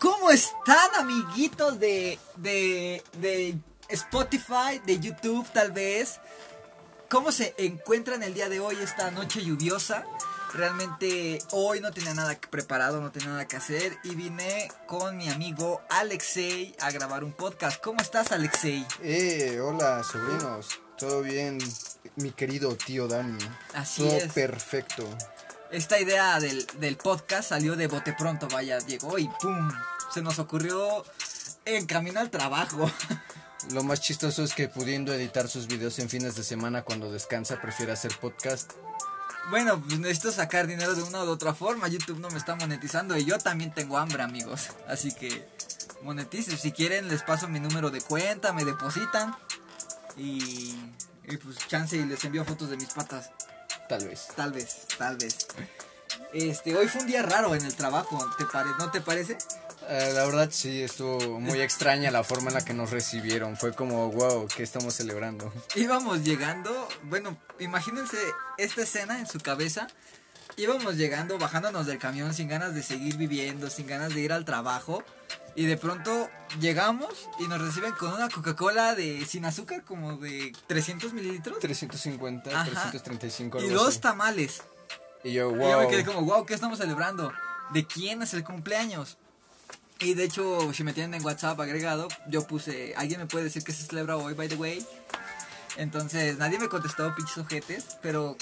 ¿Cómo están, amiguitos de, de, de Spotify, de YouTube tal vez? ¿Cómo se encuentran el día de hoy, esta noche lluviosa? Realmente hoy no tenía nada preparado, no tenía nada que hacer y vine con mi amigo Alexei a grabar un podcast. ¿Cómo estás, Alexei? Eh, hola, sobrinos. ¿Todo bien, mi querido tío Dani? Así Todo es. perfecto. Esta idea del, del podcast salió de bote pronto, vaya, llegó y ¡pum! Se nos ocurrió en camino al trabajo. Lo más chistoso es que pudiendo editar sus videos en fines de semana cuando descansa, prefiere hacer podcast. Bueno, pues necesito sacar dinero de una u otra forma. YouTube no me está monetizando y yo también tengo hambre, amigos. Así que moneticen. Si quieren, les paso mi número de cuenta, me depositan. Y, y pues chance y les envío fotos de mis patas. Tal vez. Tal vez, tal vez. Este, hoy fue un día raro en el trabajo, ¿te pare ¿no te parece? Eh, la verdad sí, estuvo muy extraña la forma en la que nos recibieron. Fue como, wow, ¿qué estamos celebrando? Íbamos llegando, bueno, imagínense esta escena en su cabeza. Íbamos llegando, bajándonos del camión sin ganas de seguir viviendo, sin ganas de ir al trabajo. Y de pronto llegamos y nos reciben con una Coca-Cola de sin azúcar, como de 300 mililitros. 350, Ajá. 335, Y algo dos así. tamales. Y yo, Y yo me wow. quedé como, wow, ¿qué estamos celebrando? ¿De quién es el cumpleaños? Y de hecho, si me tienen en WhatsApp agregado, yo puse, ¿alguien me puede decir que se celebra hoy, by the way? Entonces, nadie me contestó, pinches ojetes, pero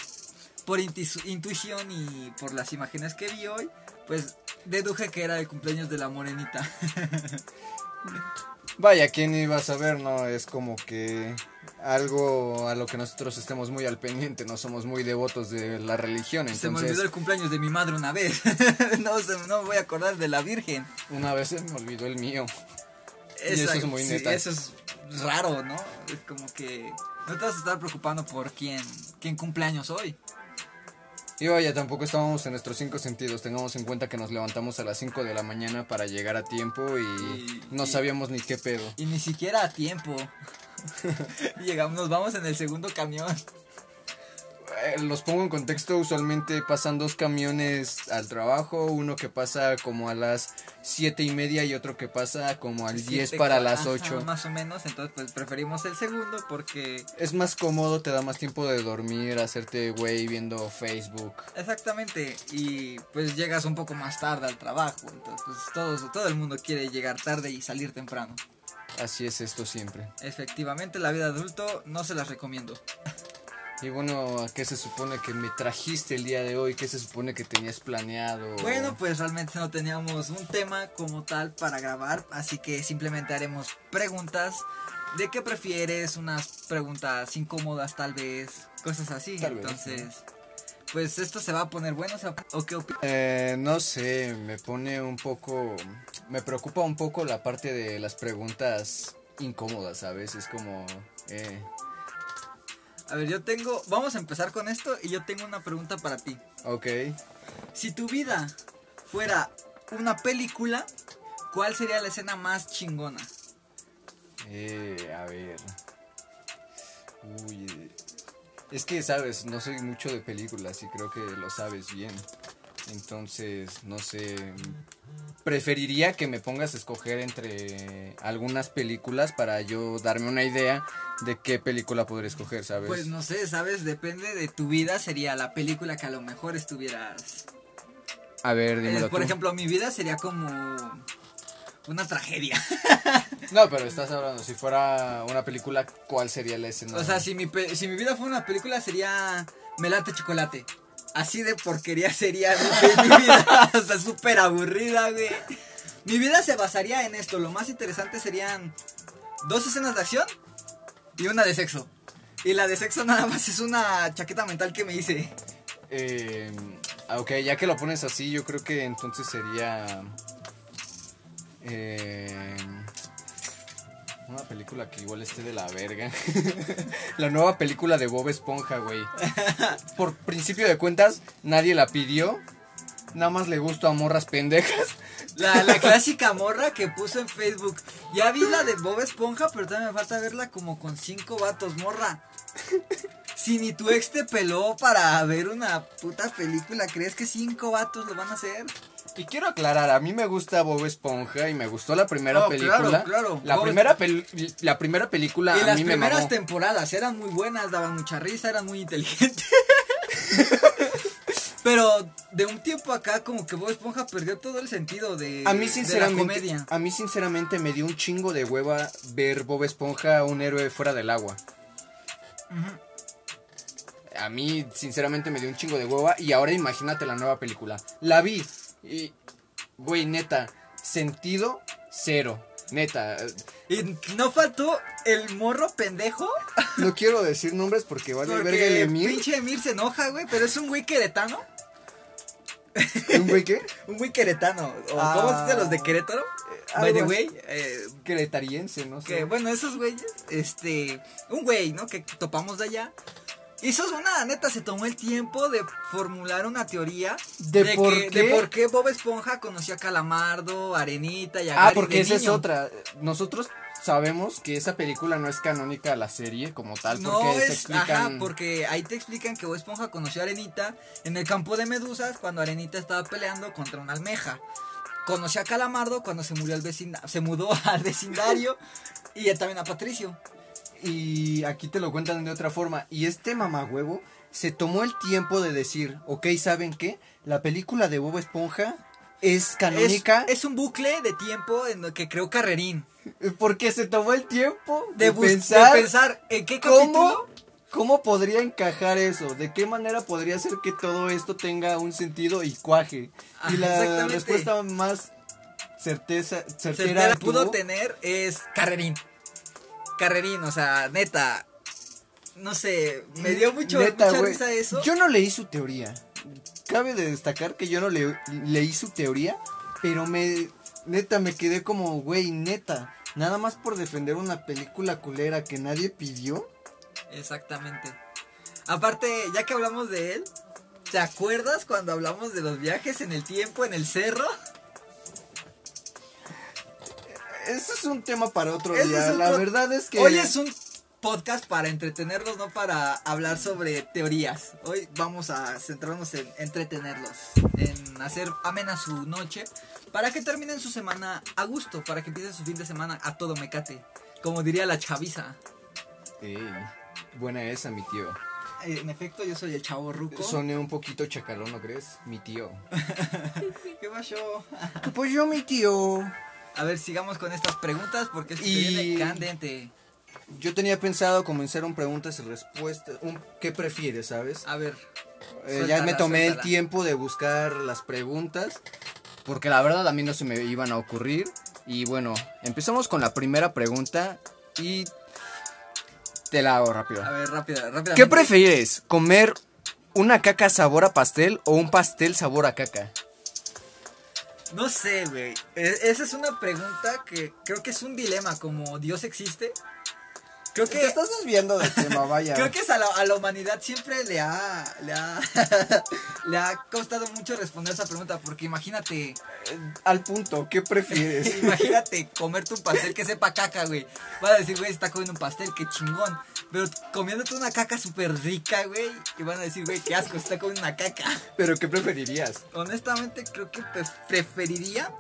por intu- intuición y por las imágenes que vi hoy, pues deduje que era el cumpleaños de la morenita. Vaya, ¿quién iba a saber? No, es como que algo a lo que nosotros estemos muy al pendiente, no somos muy devotos de la religión, Se me olvidó el cumpleaños de mi madre una vez. no, se- no me voy a acordar de la Virgen. una vez se me olvidó el mío. Y eso es muy sí, neta. eso es raro, ¿no? Es como que no te vas a estar preocupando por quién, quién cumpleaños hoy. Y vaya, tampoco estábamos en nuestros cinco sentidos, tengamos en cuenta que nos levantamos a las 5 de la mañana para llegar a tiempo y, Y- no y- sabíamos ni qué pedo. Y ni siquiera a tiempo. Llegamos, nos vamos en el segundo camión. Eh, los pongo en contexto, usualmente pasan dos camiones al trabajo, uno que pasa como a las siete y media y otro que pasa como al 10 Siete, para las ajá, 8. Más o menos, entonces pues preferimos el segundo porque... Es más cómodo, te da más tiempo de dormir, hacerte güey viendo Facebook. Exactamente, y pues llegas un poco más tarde al trabajo, entonces pues todo, todo el mundo quiere llegar tarde y salir temprano. Así es esto siempre. Efectivamente, la vida adulto no se las recomiendo. Y bueno, ¿a qué se supone que me trajiste el día de hoy? ¿Qué se supone que tenías planeado? Bueno, pues realmente no teníamos un tema como tal para grabar, así que simplemente haremos preguntas de qué prefieres, unas preguntas incómodas tal vez, cosas así. Tal vez, Entonces, pues esto se va a poner bueno, ¿se va- ¿o qué opinas? Eh, no sé, me pone un poco... Me preocupa un poco la parte de las preguntas incómodas, ¿sabes? Es como... Eh, A ver, yo tengo, vamos a empezar con esto y yo tengo una pregunta para ti. ok. Si tu vida fuera una película, ¿cuál sería la escena más chingona? Eh, a ver. Uy. Es que, sabes, no soy mucho de películas y creo que lo sabes bien. Entonces, no sé. Preferiría que me pongas a escoger entre algunas películas para yo darme una idea de qué película podré escoger, ¿sabes? Pues no sé, ¿sabes? Depende de tu vida, sería la película que a lo mejor estuvieras a ver, Eh, por tú. ejemplo, mi vida sería como una tragedia. No, pero estás hablando, si fuera una película, ¿cuál sería la escena? O sea, si mi, pe- si mi vida fuera una película sería Melate Chocolate. Así de porquería sería mi, vida. o súper aburrida, güey. Mi vida se basaría en esto. Lo más interesante serían dos escenas de acción y una de sexo. Y la de sexo nada más es una chaqueta mental que me hice. Eh, ok, ya que lo pones así, yo creo que entonces sería. eh, una película que igual esté de la verga. la nueva película de Bob Esponja, güey. Por principio de cuentas, nadie la pidió. Nada más le gustó a morras pendejas. La, la clásica morra que puso en Facebook. Ya vi la de Bob Esponja, pero todavía me falta verla como con cinco vatos, morra. Si ni tu ex te peló para ver una puta película, ¿crees que cinco vatos lo van a hacer? Y quiero aclarar, a mí me gusta Bob Esponja y me gustó la primera Oh, película. claro, claro. La Bob primera la primera película Y a las mí me primeras mamó. temporadas eran muy buenas, daban mucha risa, eran muy inteligentes. Pero de un tiempo acá como que Bob Esponja perdió todo el sentido de, A mí de sinceramente, la comedia. a mí sinceramente me dio un chingo de hueva ver Bob Esponja un héroe fuera del agua. A mí sinceramente me dio un chingo de hueva y ahora imagínate la nueva película. La vi y güey, neta, sentido cero. Neta, eh, Y no faltó el morro pendejo. no quiero decir nombres porque vale verga el Porque Emir. pinche Emir se enoja, güey. Pero es un güey queretano. ¿Un güey qué? Un güey queretano. O Ah. ¿Cómo se dice los de Querétaro? By algo the way. eh, Queretariense, no sé. que bueno, esos güeyes. Este. Un güey, ¿no? Que topamos de allá. Hizo una neta, se tomó el tiempo de formular una teoría ¿De por que- qué? de por qué Bob Esponja conoció a Calamardo, Arenita y a Ah, Gary porque de esa es otra. Nosotros sabemos que esa película no es canónica a la serie como tal, porque se es, explican... ajá, porque ahí te explican que Bob Esponja conoció a Arenita en el campo de medusas cuando Arenita estaba peleando contra una almeja. Conoció a Calamardo cuando se murió al se mudó al vecindario y también a Patricio. Y aquí te lo cuentan de otra forma. Y este mamagüevo se tomó el tiempo de decir, ok, ¿saben qué? La película de Bob Esponja es canónica es un bucle de tiempo en lo que creó Carrerín. porque se tomó el tiempo De, de, bus- de pensar, pensar en qué cómo, cómo podría encajar eso, de qué manera podría hacer que todo esto tenga un sentido y cuaje. Y la respuesta más certeza, certera, certera pudo tener es Carrerín. Carrerín, o sea, neta. No sé, me dio mucho, Neta, mucha risa eso. Yo no leí su teoría. Cabe de destacar que yo no le- leí su teoría, pero me neta me quedé como, güey, neta, nada más por defender una película culera que nadie pidió. Exactamente. Aparte, ya que hablamos de él, ¿te acuerdas cuando hablamos de los viajes en el tiempo, en el cerro? Ese es un tema para otro Ese día. La verdad es que Hoy es un podcast para entretenerlos, no para hablar sobre teorías. Hoy vamos a centrarnos en entretenerlos, en hacer amena su noche, para que terminen su semana a gusto, para que empiecen su fin de semana a todo mecate, como diría la chaviza. Ey, buena esa, mi tío. Eh, En efecto, yo soy el chavo ruco. Soné un poquito chacalón, ¿no crees? Mi tío. ¿Qué pasó? Pues yo, mi tío. A ver, sigamos con estas preguntas porque esto Y- viene candente. Yo tenía pensado comenzar un preguntas y respuestas. Un ¿Qué prefieres, sabes? A ver, Eh, ya me tomé el tiempo de buscar las preguntas. Porque la verdad a mí no se me iban a ocurrir. Y bueno, empezamos con la primera pregunta. Y te la hago rápido. a ver, rápida, rápidamente. ¿Qué prefieres? ¿Comer una caca sabor a pastel o un pastel sabor a caca? No sé, güey. E- Esa es una pregunta que creo que es un dilema, como Dios existe. Creo que, estás desviando del tema, vaya. creo que es a, la, a la humanidad siempre le ha, le ha, le ha costado mucho responder esa pregunta, porque imagínate, Al punto, ¿qué prefieres? imagínate comerte un pastel que sepa caca, güey. Vas a decir, güey, está comiendo un pastel, qué chingón. Pero comiéndote una caca súper rica, güey, y van a decir, güey, qué asco, está comiendo una caca. ¿Pero qué preferirías? Honestamente, creo que pre- preferiría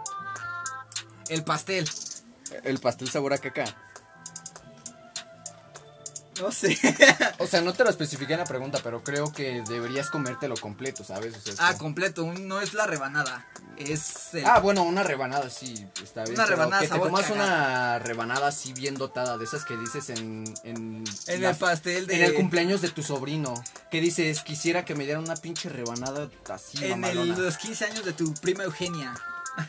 el pastel. El pastel sabor a caca. No sé. O sea, no te lo especifiqué en la pregunta, pero creo que deberías comértelo completo, ¿sabes? O sea, es ah, completo, un- no es la rebanada. Es el... Ah, bueno, una rebanada sí, está bien. Una rebanada Que te cagada. una rebanada así bien dotada, de esas que dices en. En, en la- el pastel de... En el cumpleaños de tu sobrino. Que dices, quisiera que me dieran una pinche rebanada así, En el- los 15 años de tu prima Eugenia.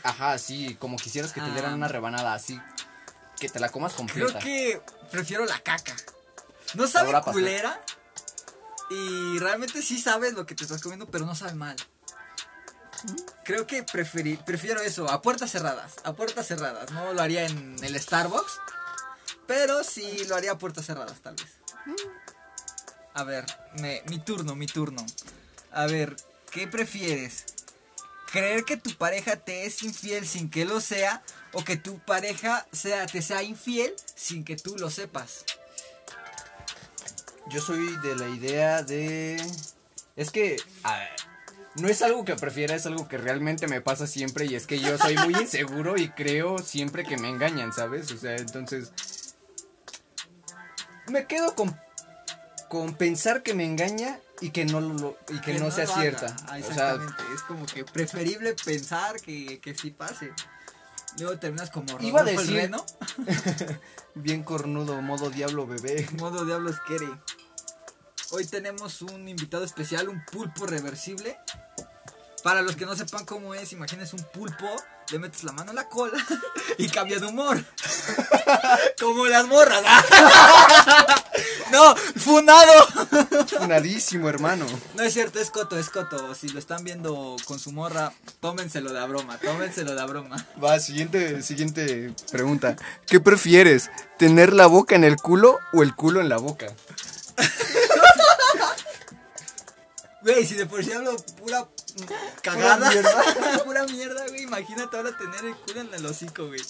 Ajá, sí, como quisieras que te Ah. dieran una rebanada así. Que te la comas completa. Creo que prefiero la caca. No sabe culera. Y realmente sí sabes lo que te estás comiendo, pero no sabe mal. Creo que prefiero eso, a puertas cerradas. A puertas cerradas. No lo haría en el Starbucks. Pero sí lo haría a puertas cerradas, tal vez. A ver, me- mi turno, mi turno. A ver, ¿qué prefieres? ¿Creer que tu pareja te es infiel sin que lo sea? ¿O que tu pareja sea, te sea infiel sin que tú lo sepas? Yo soy de la idea de. Es que. a ver, no es algo que prefiera, es algo que realmente me pasa siempre y es que yo soy muy inseguro y creo siempre que me engañan, ¿sabes? O sea, entonces me quedo con con pensar que me engaña y que no lo y que, no, sea cierta. Ah, o sea, exactamente. es como que preferible pensar que, que sí pase. Luego terminas como Iba a Rodolfo el decir- Reno. bien cornudo, modo diablo bebé. Modo diablos quiere. Hoy tenemos un invitado especial, un pulpo reversible. Para los que no sepan cómo es, imagínense un pulpo, le metes la mano en la cola y cambia de humor. Como las morras. no, funado. Funadísimo, hermano. No es cierto, es coto, es coto. Si lo están viendo con su morra, tómenselo de a broma, tómenselo de a broma. Va, siguiente, siguiente pregunta. ¿Qué prefieres? ¿Tener la boca en el culo o el culo en la boca? Güey, si de por sí hablo pura cagada, Pura pura mierda, güey, imagínate ahora tener el culo en el hocico, güey.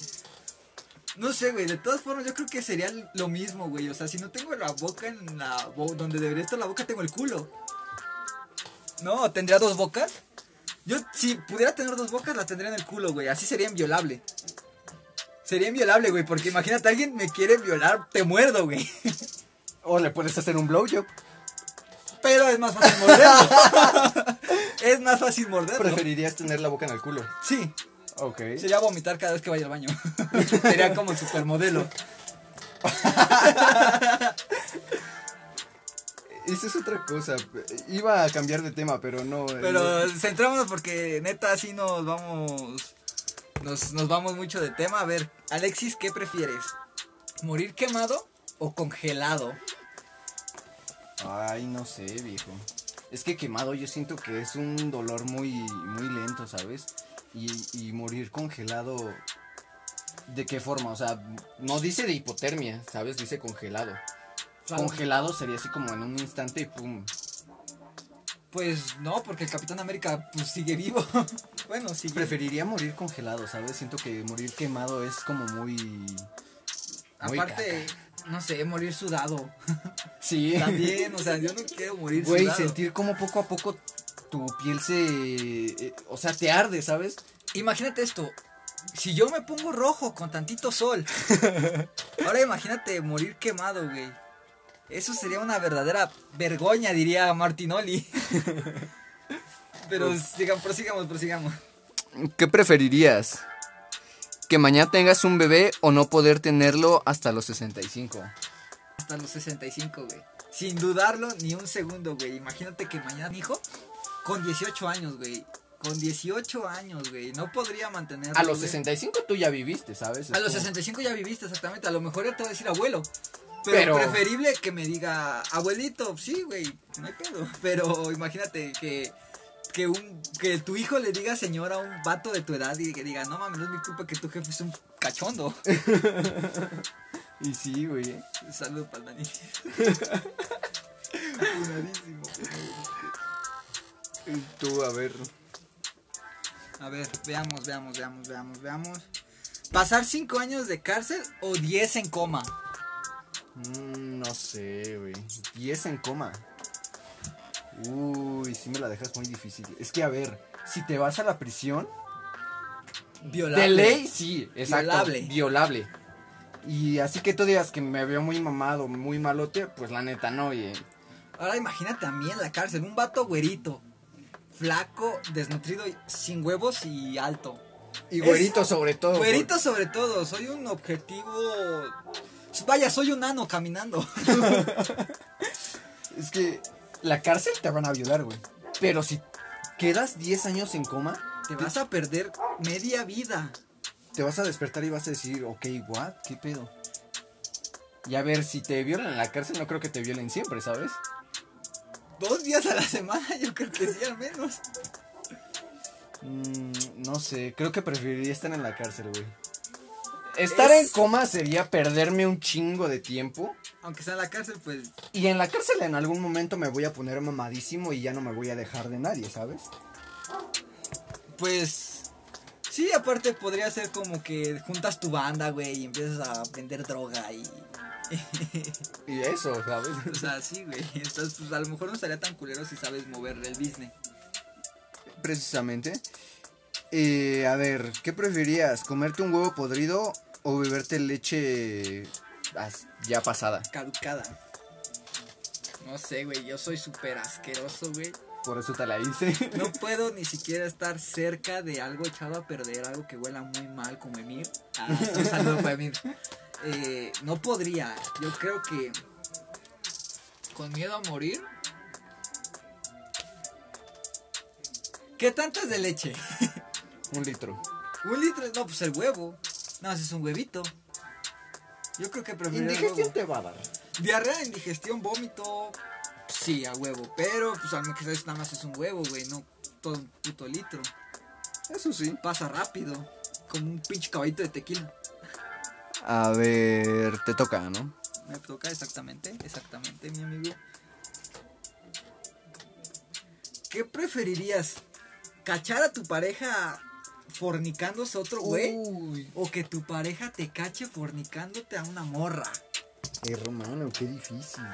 No sé, güey, de todas formas yo creo que sería lo mismo, güey. O sea, si no tengo la boca en la bo- donde debería estar la boca, tengo el culo. ¿No? ¿Tendría dos bocas? Yo, si pudiera tener dos bocas, la tendría en el culo, güey. Así sería inviolable. Sería inviolable, güey, porque imagínate, alguien me quiere violar, te muerdo, güey. O le puedes hacer un blowjob. Pero es más fácil morderlo. es más fácil morderlo. ¿Preferirías tener la boca en el culo? Sí, Ok. sería vomitar cada vez que vaya al baño. Sería como supermodelo. Esa es otra cosa. Iba a cambiar de tema, pero no. Pero centrémonos porque neta así nos vamos. Nos, nos vamos mucho de tema. A ver, Alexis, ¿qué prefieres? ¿Morir quemado o congelado? Ay, no sé, viejo. Es que quemado yo siento que es un dolor muy, muy lento, ¿sabes? Y, y morir congelado. ¿De qué forma? O sea, no dice de hipotermia, ¿sabes? Dice congelado. Congelado sería así como en un instante y pum. Pues no, porque el Capitán América pues, sigue vivo. bueno, sigue. Preferiría morir congelado, ¿sabes? Siento que morir quemado es como muy. muy Aparte, no sé, morir sudado. Sí. También, o sea, yo no quiero morir Güey, sudado. sentir como poco a poco tu piel se. eh, o sea, te arde, ¿sabes? Imagínate esto. Si yo me pongo rojo con tantito sol. ahora imagínate morir quemado, güey. Eso sería una verdadera vergoña, diría Martinoli. Pero sigamos, prosigamos, prosigamos. ¿Qué preferirías? ¿Que mañana tengas un bebé o no poder tenerlo hasta los 65? Hasta los 65, güey. Sin dudarlo ni un segundo, güey. Imagínate que mañana, hijo, con 18 años, güey. Con 18 años, güey. No podría mantenerlo. A los güey. 65 tú ya viviste, ¿sabes? Es A los como- 65 ya viviste, exactamente. A lo mejor ya te va a decir abuelo. Pero, Pero- preferible que me diga abuelito, sí, güey, no hay pedo. Pero imagínate que, que, un, que tu hijo le diga señora a un vato de tu edad y que diga, no mames, no es mi culpa que tu jefe es un cachondo. Y sí, güey. ¿eh? Salud para el Dani. Tú, a ver. A ver, veamos, veamos, veamos, veamos, veamos. ¿Pasar 5 años de cárcel o 10 en coma? Mm, no sé, güey. 10 en coma. Uy, sí me la dejas muy difícil. Es que, a ver, si te vas a la prisión, Violable. de ley, sí, exacto. Violable. Violable. Y así que tú digas que me veo muy mamado, muy malote, pues la neta no, oye. Ahora imagínate a mí en la cárcel, un vato güerito, flaco, desnutrido, sin huevos y alto. Y Es- güerito sobre todo. Güerito sobre todo, soy un objetivo... Vaya, soy un nano caminando. Es que la cárcel te van a violar, güey. Pero si quedas 10 años en coma, Te vas a perder media vida. te vas a despertar y vas a decir, ok, what, ¿qué pedo? Y a ver, si te violan en la cárcel, no creo que te violen siempre, ¿sabes? Dos días a la semana, yo creo que sí, al menos. Mm, no sé, creo que preferiría estar en la cárcel, güey. Estar Es- en coma sería perderme un chingo de tiempo. Aunque sea en la cárcel, pues... Y en la cárcel en algún momento me voy a poner mamadísimo y ya no me voy a dejar de nadie, ¿sabes? Pues... Sí, aparte podría ser como que juntas tu banda, güey, y empiezas a vender droga y... Y eso, ¿sabes? O sea, sí, güey. Entonces, pues a lo mejor no estaría tan culero si sabes mover el business. precisamente. Eh, a ver, ¿qué preferías? ¿Comerte un huevo podrido o beberte leche ya pasada? Caducada. No sé, güey, yo soy súper asqueroso, güey. Por eso te la hice. No puedo ni siquiera estar cerca de algo echado a perder, algo que huela muy mal como Emir. Ah, saludo para Emir. Eh, no podría, yo creo que con miedo a morir. ¿Qué tanto es de leche? un litro. Un litro, no, pues el huevo. No, es un huevito. Yo creo que prefiero huevo. te va a dar. Diarrea, indigestión, vómito. Sí, a huevo. Pero, pues al menos que sabes, nada más es un huevo, güey. No todo un puto litro. Eso sí. Pasa rápido. Como un pinche caballito de tequila. A ver, te toca, ¿no? Me toca exactamente, exactamente, mi amigo. ¿Qué preferirías? ¿Cachar a tu pareja fornicándose a otro güey? ¿O que tu pareja te cache fornicándote a una morra? hermano, qué difícil.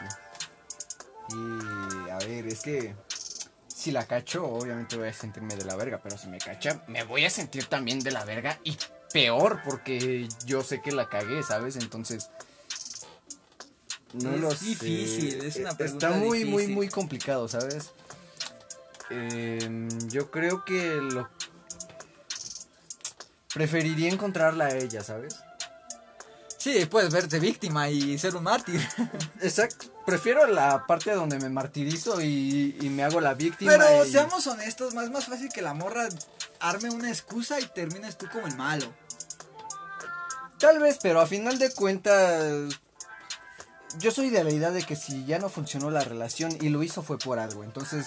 Y a ver, es que si la cacho, obviamente voy a sentirme de la verga, pero si me cacha, me voy a sentir también de la verga y peor porque yo sé que la cagué, ¿sabes? Entonces no Es lo sé. difícil, es una Eh, pregunta Está muy, muy, difícil. muy complicado, ¿sabes? Em, yo creo que lo preferiría encontrarla a ella, ¿sabes? Sí, puedes verte víctima y ser un mártir. Exacto. Prefiero la parte donde me martirizo y, y me hago la víctima. Pero y- seamos honestos, más más fácil que la morra arme una excusa y termines tú como el malo. Tal vez, pero a final de cuentas. Yo soy de la idea de que si ya no funcionó la relación y lo hizo fue por algo. Entonces,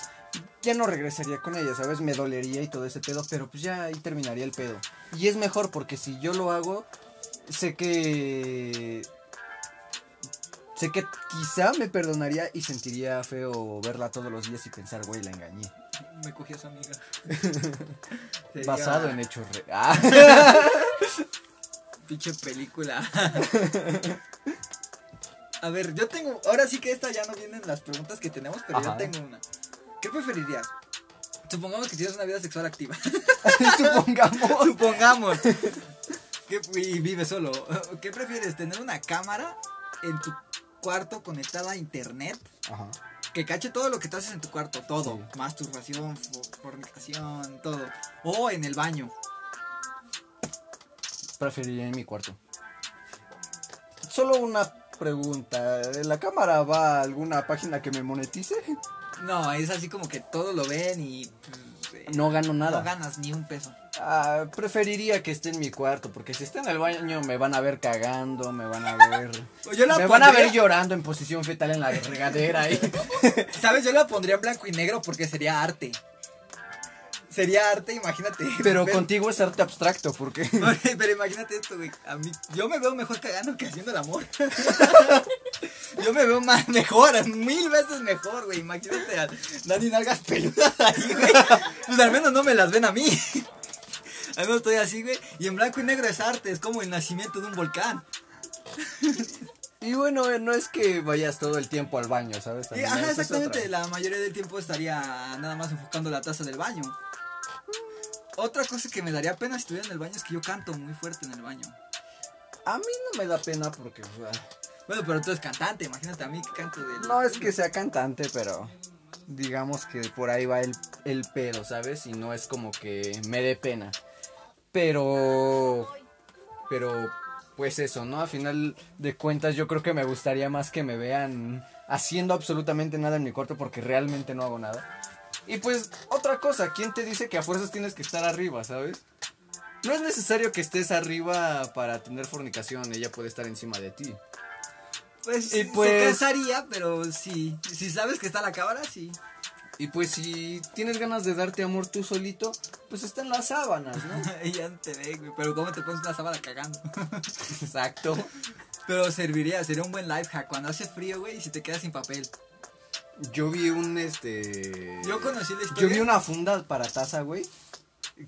ya no regresaría con ella, ¿sabes? Me dolería y todo ese pedo, pero pues ya ahí terminaría el pedo. Y es mejor porque si yo lo hago, sé que. Sé que quizá me perdonaría y sentiría feo verla todos los días y pensar, güey, la engañé. Me cogí a su amiga. Basado en hechos reales. Pinche película. A ver, yo tengo. Ahora sí que esta ya no vienen las preguntas que tenemos, pero Ajá. yo tengo una. ¿Qué preferirías? Supongamos que tienes una vida sexual activa. Supongamos. Supongamos. que, y vives solo. ¿Qué prefieres? ¿Tener una cámara en tu cuarto conectada a internet? Ajá. Que cache todo lo que te haces en tu cuarto, todo. Sí. Masturbación, fo- fornicación, todo. O en el baño. Preferiría en mi cuarto. Solo una pregunta. ¿La cámara va a alguna página que me monetice? No, es así como que todo lo ven y pues, No gano nada. no ganas ni un peso. Ah, preferiría que esté en mi cuarto, porque si está en el baño me van a ver cagando, me van a ver... Yo la me van a ver pondría- llorando en posición fetal en la regadera. y- ¿Sabes? Yo la pondría en blanco y negro porque sería arte. Sería arte, imagínate. Pero contigo es arte abstracto, porque... Pero imagínate esto, güey. A mí, yo me veo mejor cagando que haciendo el amor. yo me veo más mejor, mil veces mejor, güey. Imagínate a Dani Nalgas peludas ahí, güey. Pues al menos no me las ven a mí. Al menos estoy así, güey. Y en blanco y negro es arte, es como el nacimiento de un volcán. Y bueno, eh, no es que vayas todo el tiempo al baño, ¿sabes? También ajá, exactamente. La mayoría del tiempo estaría nada más enfocando la taza del baño. Otra cosa que me daría pena si estuviera en el baño es que yo canto muy fuerte en el baño. A mí no me da pena porque... Bueno, pero tú eres cantante, imagínate a mí que canto del... No es que sea cantante, pero digamos que por ahí va el, el pedo, ¿sabes? Y no es como que me dé pena. Pero... Pero... Pues eso, ¿no? A final de cuentas yo creo que me gustaría más que me vean haciendo absolutamente nada en mi cuarto porque realmente no hago nada. Y pues otra cosa, ¿quién te dice que a fuerzas tienes que estar arriba, ¿sabes? No es necesario que estés arriba para tener fornicación, ella puede estar encima de ti. Pues, Y se pues- cansaría, pero sí. Si sabes que está la cámara, sí. Y pues si tienes ganas de darte amor tú solito, pues está en las sábanas, ¿no? ya te ve, güey. Pero ¿cómo te pones una sábana cagando? Exacto. pero serviría, sería un buen life hack. Cuando hace frío, güey, y si te quedas sin papel. Yo vi un este. Yo conocí la historia. Yo vi una funda para taza, güey.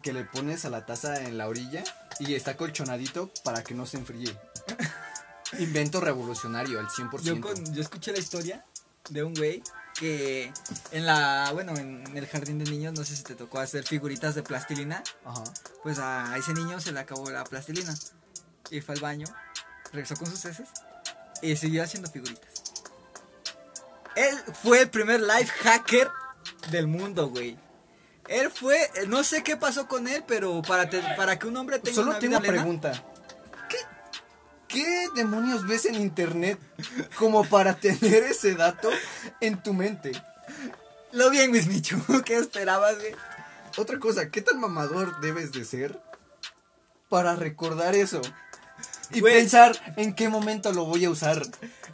Que le pones a la taza en la orilla y está colchonadito para que no se enfríe. Invento revolucionario al 100%. Yo, con- yo escuché la historia de un güey que en la, bueno, en el jardín de niños, no sé si te tocó hacer figuritas de plastilina, Ajá. pues a ese niño se le acabó la plastilina. Y fue al baño, regresó con sus heces y siguió haciendo figuritas. Él fue el primer life hacker del mundo, güey. Él fue, no sé qué pasó con él, pero para, te- para que un hombre tenga Solo una tengo vida plena, pregunta. ¿Qué, ¿Qué demonios ves en internet como para tener ese dato en tu mente? Lo bien, Miss Michu, ¿qué esperabas, güey? Otra cosa, ¿qué tan mamador debes de ser para recordar eso? Y pensar en qué momento lo voy a usar.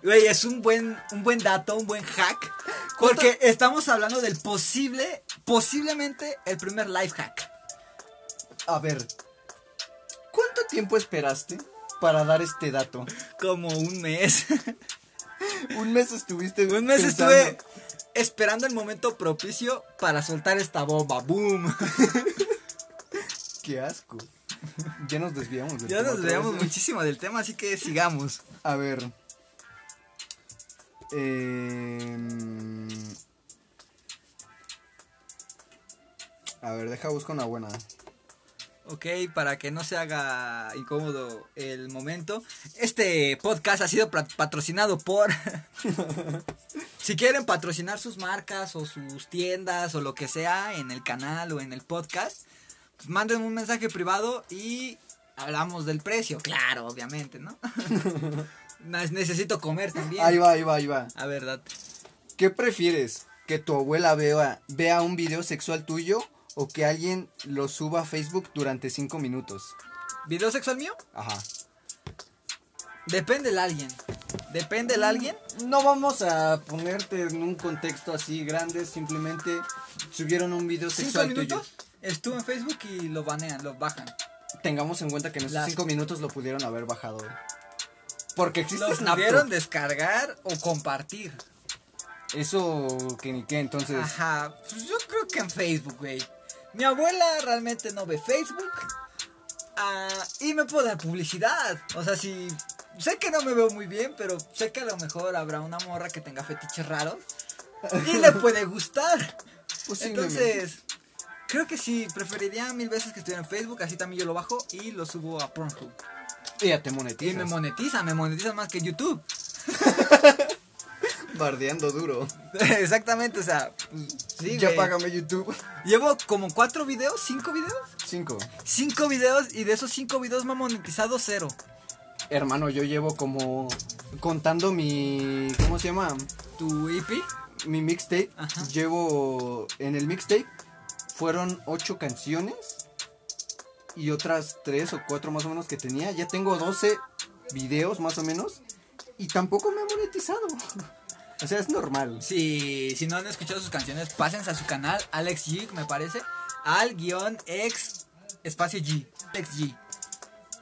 Güey, es un buen, un buen dato, un buen hack. Porque estamos hablando del posible, posiblemente el primer life hack. A ver, ¿cuánto tiempo esperaste para dar este dato? Como un mes. Un mes estuviste un mes pensando. estuve esperando el momento propicio para soltar esta bomba. ¡Boom! Qué asco. Ya nos desviamos. del ya tema nos otra veamos vez. muchísimo del tema, así que sigamos. A ver. Em, A ver, deja buscar una buena. Ok, para que no se haga incómodo el momento. Este podcast ha sido patrocinado por... si quieren patrocinar sus marcas o sus tiendas o lo que sea en el canal o en el podcast, pues manden un mensaje privado y hablamos del precio. Claro, obviamente, ¿no? Ne- Necesito comer también. Ahí va, ahí va, ahí va. A verdad. ¿Qué prefieres? ¿Que tu abuela vea, vea un video sexual tuyo o que alguien lo suba a Facebook durante 5 minutos? ¿Video sexual mío? Ajá. Depende del alguien. Depende del alguien. No vamos a ponerte en un contexto así grande, simplemente subieron un video ¿Cinco sexual minutos? Estuvo en Facebook y lo banean, lo bajan. Tengamos en cuenta que en esos Las- 5 minutos lo pudieron haber bajado. Porque existe Lo Snapchat. pudieron descargar o compartir. Eso que ni qué, entonces. Ajá, pues yo creo que en Facebook, güey. Mi abuela realmente no ve Facebook. Ah, y me puedo dar publicidad. O sea, si. Sé que no me veo muy bien, pero sé que a lo mejor habrá una morra que tenga fetiches raros. Y le puede gustar. Posiblemente. Entonces, creo que sí, preferiría mil veces que estuviera en Facebook. Así también yo lo bajo y lo subo a Pornhub. Y ya te Y monetizas. me monetiza, me monetiza más que YouTube. Bardeando duro. Exactamente, o sea, pues, sí, ya güey. págame YouTube. Llevo como cuatro videos, cinco videos. 5. Cinco videos y de esos cinco videos me ha monetizado cero. Hermano, yo llevo como. Contando mi. ¿Cómo se llama? Tu EP, Mi mixtape. Ajá. Llevo. En el mixtape fueron 8 canciones. Y otras 3 o 4 más o menos que tenía. Ya tengo 12 videos más o menos. Y tampoco me ha monetizado. O sea, es normal. si, si no han escuchado sus canciones, pásense a su canal, Alex G, me parece. Al guion X espacio G. Alex G.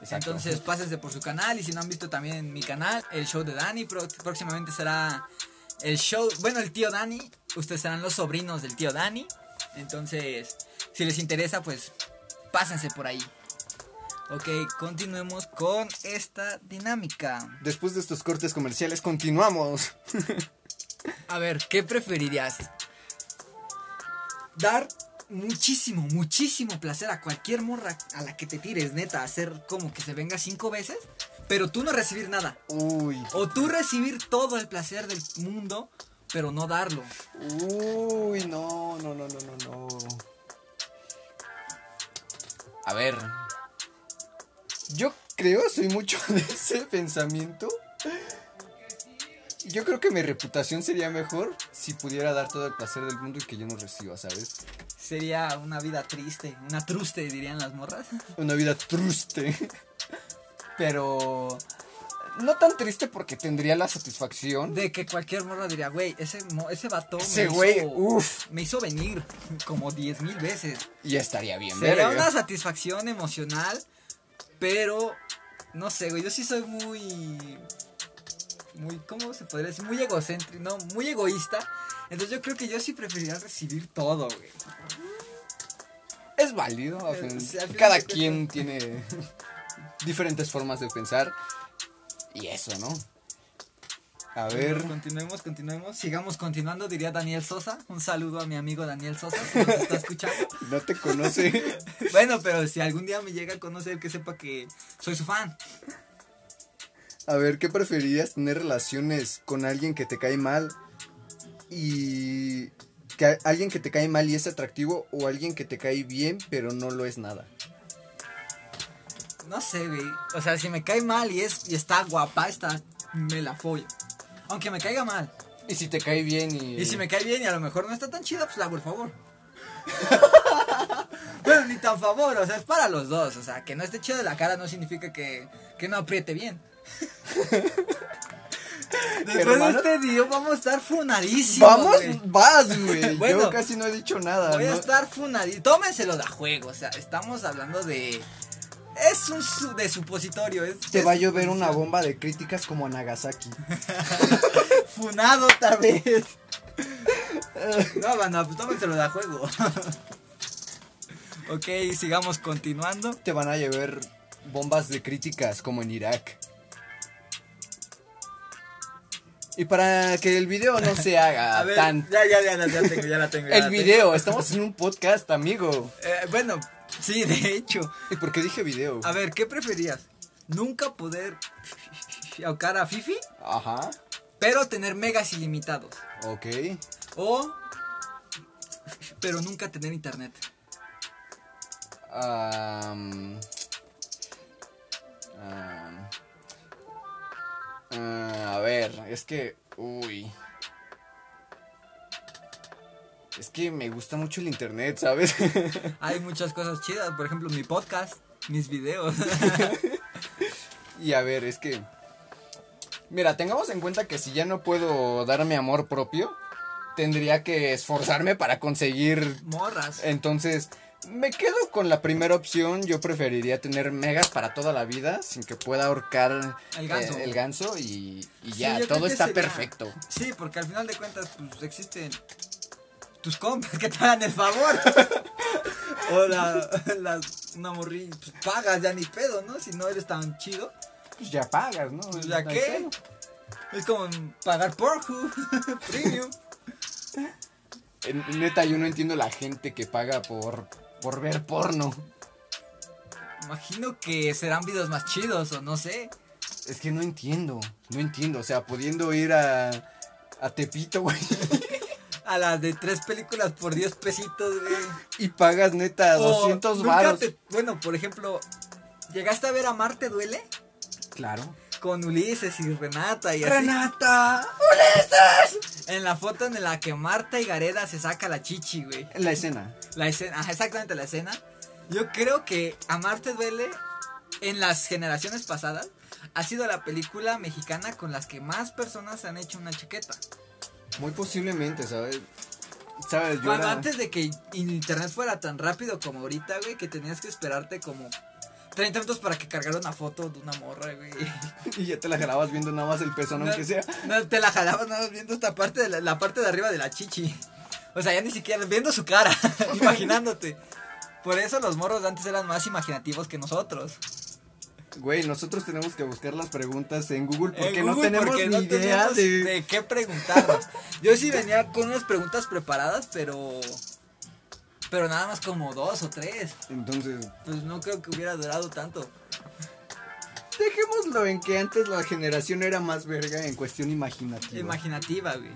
Exacto. Entonces pásense por su canal y si no han visto también mi canal, el show de Dani, próximamente será el show, bueno, el tío Dani, ustedes serán los sobrinos del tío Dani. Entonces, si les interesa, pues pásense por ahí. Ok, continuemos con esta dinámica. Después de estos cortes comerciales, continuamos. A ver, ¿qué preferirías? Dar muchísimo, muchísimo placer a cualquier morra a la que te tires, neta, hacer como que se venga cinco veces, pero tú no recibir nada. Uy. O tú recibir todo el placer del mundo, pero no darlo. Uy, no, no, no, no, no, no. A ver. Yo creo, soy mucho de ese pensamiento. Yo creo que mi reputación sería mejor si pudiera dar todo el placer del mundo y que yo no reciba, ¿sabes? Sería una vida triste, una truste, dirían las morras. Una vida truste. Pero no tan triste porque tendría la satisfacción. De que cualquier morra diría, güey, ese, ese vato Ese me, güey, hizo, uf. me hizo venir como diez mil veces. Ya estaría bien, Sería verga. una satisfacción emocional, pero no sé, güey, yo sí soy muy muy ¿cómo se podría decir? Muy egocéntrico, no, muy egoísta. Entonces yo creo que yo sí preferiría recibir todo, güey. Es válido. al Eh, final cada quien tiene diferentes formas de pensar. Y eso, ¿no? A ver. Continuemos, continuemos. Sigamos continuando, diría Daniel Sosa. Un saludo a mi amigo Daniel Sosa, que nos está escuchando. No te conoce. bueno, pero si algún día me llega a conocer, que sepa que soy su fan. A ver, ¿qué preferirías tener relaciones con alguien que te cae mal y que alguien que te cae mal y es atractivo o alguien que te cae bien pero no lo es nada? No sé, güey. O sea, si me cae mal y es y está guapa, está me la follo. Aunque me caiga mal. Y si te cae bien y Y si me cae bien y a lo mejor no está tan chida, pues le hago el favor. bueno, ni tan favor, o sea, es para los dos. O sea, que no esté chido de la cara no significa que, que no apriete bien. Después de este video vamos a estar funadísimos. Vamos, vas, güey. Bueno. Yo casi no he dicho nada. Voy a estar funadísimo. Tómenselo de juego. O sea, estamos hablando de. Es un su- de supositorio. Es, Te es va a llover una bomba de críticas como a Nagasaki. funado otra vez. no, banda, pues tómenselo de a juego. ok, sigamos continuando. Te van a llover bombas de críticas como en Irak. Y para que el video no se haga A ver, tan... ya, ya, ya, ya tengo, ya la tengo. ya El la tengo. video, estamos en un podcast, amigo. Eh, bueno, sí, de hecho. ¿Y por qué dije video? A ver, ¿qué preferías? ¿Nunca poder ahorcar a Fifi? Ajá, Pero tener megas ilimitados. ok. O. Pero nunca tener internet. A ver, es que... Uy. Es que me gusta mucho el internet, ¿sabes? Hay muchas cosas chidas. Por ejemplo, mi podcast, mis videos. y a ver, es que... Mira, tengamos en cuenta que si ya no puedo darme amor propio, tendría que esforzarme para conseguir Morras. Entonces, me quedo con la primera opción. Yo preferiría tener megas para toda la vida, sin que pueda ahorcar El ganso. eh, el ganso y, y ya, todo está sería- perfecto. Sí, porque al final de cuentas, pues existen tus compas que te hagan el favor. o la, las- una morrilla, pues pagas ya ni pedo, ¿no? Si no eres tan chido. Pues ya pagas, ¿no? Pues ya No qué. Es como pagar Pornhub, Premium. En- Neta, yo no entiendo la gente que paga por, por ver porno. Imagino que serán videos más chidos o no sé. Es que no entiendo, no entiendo. O sea, pudiendo ir a, a Tepito, güey, A las de tres películas por 10 pesitos, güey. y pagas neta O 200 nunca varos. te- Bueno, por ejemplo, ¿llegaste a ver a Marte Duele? Claro. Con Ulises y Renata y así. ¡Renata! En la foto en la que Marta y Gareda se saca la chichi, güey. En la escena. La escena, ajá, exactamente la escena. Yo creo que Amarte Duele en las generaciones pasadas ha sido la película mexicana con las que más personas han hecho una chaqueta. Muy posiblemente, ¿sabes? ¿Sabes? Yo Cuando era- antes de que internet fuera tan rápido como ahorita, güey, que tenías que esperarte como 30 minutos para que cargara una foto de una morra, güey. Y ya te la grabas viendo nada más el pezón, No, aunque sea. no, te la jalabas nada más viendo esta parte de la, la parte de arriba de la chichi. O sea, ya ni siquiera viendo su cara, imaginándote. Por eso los morros de antes eran más imaginativos que nosotros. Güey, nosotros tenemos que buscar las preguntas en Google porque En no tenemos porque ni no idea de qué preguntarnos. Yo sí venía con unas preguntas preparadas, pero. Pero nada más como dos o tres. Entonces, Pues no creo que hubiera durado tanto. dejémoslo en que antes la generación era más verga en cuestión imaginativa. Imaginativa, güey.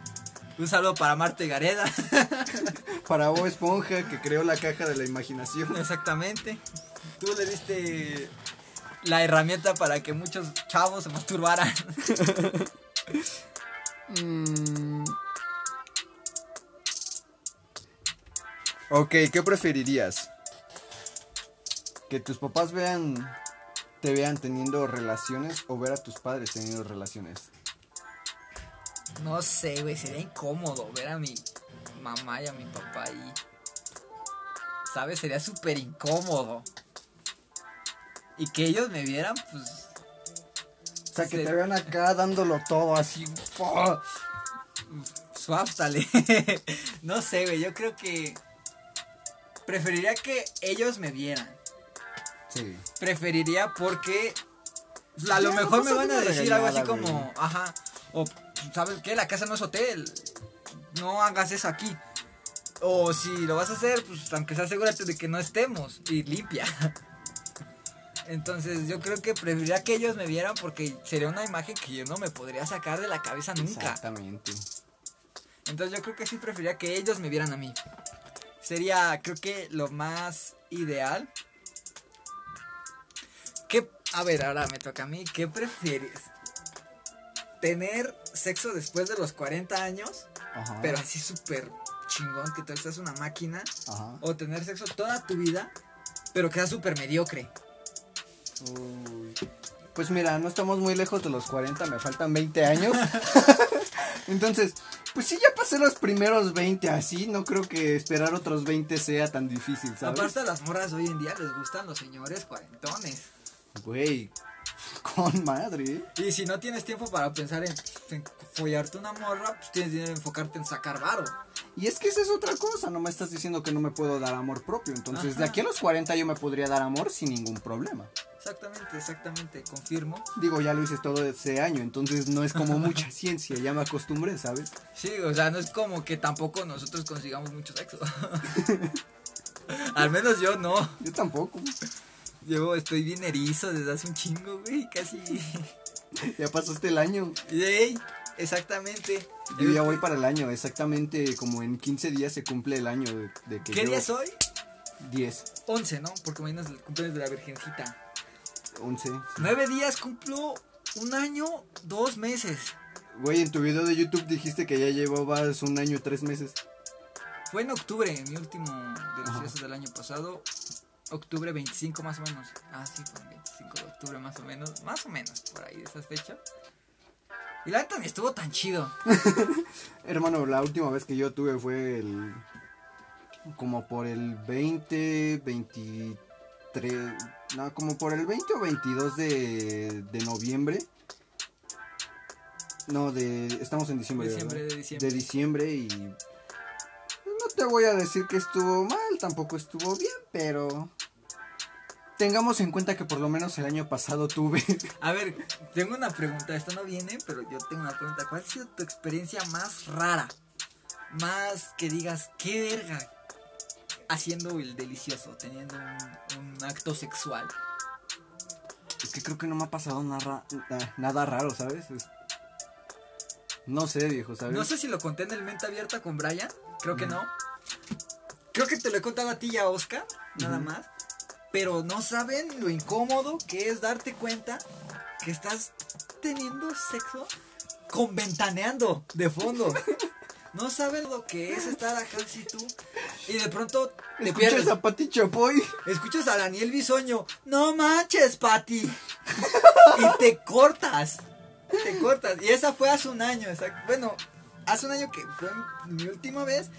Un saludo para Marte Gareda. Para Bob Esponja, que creó la caja de la imaginación. Exactamente. Tú le diste la herramienta para que muchos chavos se masturbaran. Mm. Ok, ¿qué preferirías? ¿Que tus papás vean, te vean teniendo relaciones o ver a tus padres teniendo relaciones? No sé, güey, sería incómodo ver a mi mamá y a mi papá ahí. ¿Sabes? Sería súper incómodo. Y que ellos me vieran, pues... O sea, que te vean acá dándolo todo así. ¡fua! Suáftale. no sé, güey, yo creo que... Preferiría que ellos me vieran. Sí. Preferiría porque... A lo Ya, no mejor me van a decir algo así como... Ajá. O ¿sabes qué? La casa no es hotel. No hagas eso aquí. O si lo vas a hacer, pues aunque sea asegúrate de que no estemos y limpia. Entonces yo creo que preferiría que ellos me vieran porque sería una imagen que yo no me podría sacar de la cabeza nunca. Exactamente. Entonces yo creo que sí preferiría que ellos me vieran a mí. Sería, creo que lo más ideal. ¿Qué? A ver, ahora me toca a mí. ¿Qué prefieres? ¿Tener sexo después de los 40 años? Ajá. Pero así súper chingón, que tú estás una máquina. Ajá. O tener sexo toda tu vida, pero que sea súper mediocre. Uy. Pues mira, no estamos muy lejos de los 40, me faltan 20 años. Entonces, pues sí, ya pasé los primeros 20 así, no creo que esperar otros 20 sea tan difícil, ¿sabes? Aparte a las morras hoy en día les gustan los señores cuarentones. Güey, con madre. Y si no tienes tiempo para pensar en, en follarte una morra, pues tienes que enfocarte en sacar varo. Y es que esa es otra cosa, no me estás diciendo que no me puedo dar amor propio. Entonces, de aquí a los 40 yo me podría dar amor sin ningún problema. Exactamente, exactamente, confirmo. Digo, ya lo hice todo ese año, entonces no es como mucha ciencia, ya me acostumbré, ¿sabes? Sí, o sea, no es como que tampoco nosotros consigamos mucho sexo. Al menos yo no. Yo tampoco. Yo estoy bien erizo desde hace un chingo, güey, casi. Ya pasaste el año. Ey, exactamente. Yo ya voy para el año, exactamente como en 15 días se cumple el año de, de que ¿Qué yo- día es hoy? 10, 11, ¿no? Porque mañana es el cumpleaños de la Virgencita. 11. Nueve días cumplo un año, dos meses. Güey, en tu video de YouTube dijiste que ya llevabas un año, tres meses. Fue en octubre, mi último delicioso del año pasado. Octubre 25 más o menos. Ah, sí, fue el 25 de octubre más o menos. Más o menos, por ahí de esas fechas. Y la neta ni estuvo tan chido. Hermano, la última vez que yo tuve fue el. Como por el 20, 23. No, como por el 20 o 22 de, de noviembre. No, de. Estamos en diciembre. Diciembre, de diciembre. De diciembre y. No te voy a decir que estuvo mal, tampoco estuvo bien, pero. Tengamos en cuenta que por lo menos el año pasado tuve. A ver, tengo una pregunta. Esto no viene, pero yo tengo una pregunta. ¿Cuál ha sido tu experiencia más rara? Más que digas, qué verga. Haciendo el delicioso, teniendo un, un acto sexual. Es que creo que no me ha pasado nada, nada raro, ¿sabes? Es- No sé, viejo, ¿sabes? No sé si lo conté en el mente abierta con Brian. Creo que no. Creo que te lo he contado a ti y a Oscar, nada más. Pero no saben lo incómodo que es darte cuenta que estás teniendo sexo con ventaneando de fondo. No saben lo que es estar acá así tú. Y de pronto te ¿Escuchas pierdes. a Pati Chapoy? Escuchas a Daniel Bisoño. No manches, Pati. y te cortas. Te cortas. Y esa fue hace un año. Bueno, hace un año que fue mi última vez.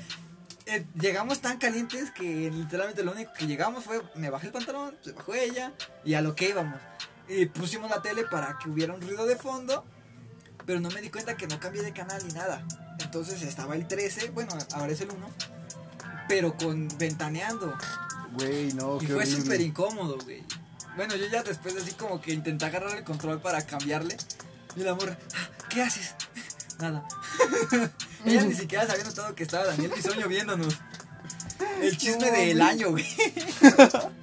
eh, llegamos tan calientes que literalmente lo único que llegamos fue me bajé el pantalón, se bajó ella y a lo que íbamos. Y pusimos la tele para que hubiera un ruido de fondo, pero no me di cuenta que no cambié de canal ni nada. Entonces estaba el 13, bueno, ahora es el 1, pero con ventaneando. Güey, no, Y qué fue súper incómodo, güey. Bueno, yo ya después así como que intenté agarrar el control para cambiarle. Y la morra, "Ah, ¿qué haces? Nada. Ella ni siquiera se había notado que estaba Daniel Bisoño viéndonos. El chisme No, del año, güey.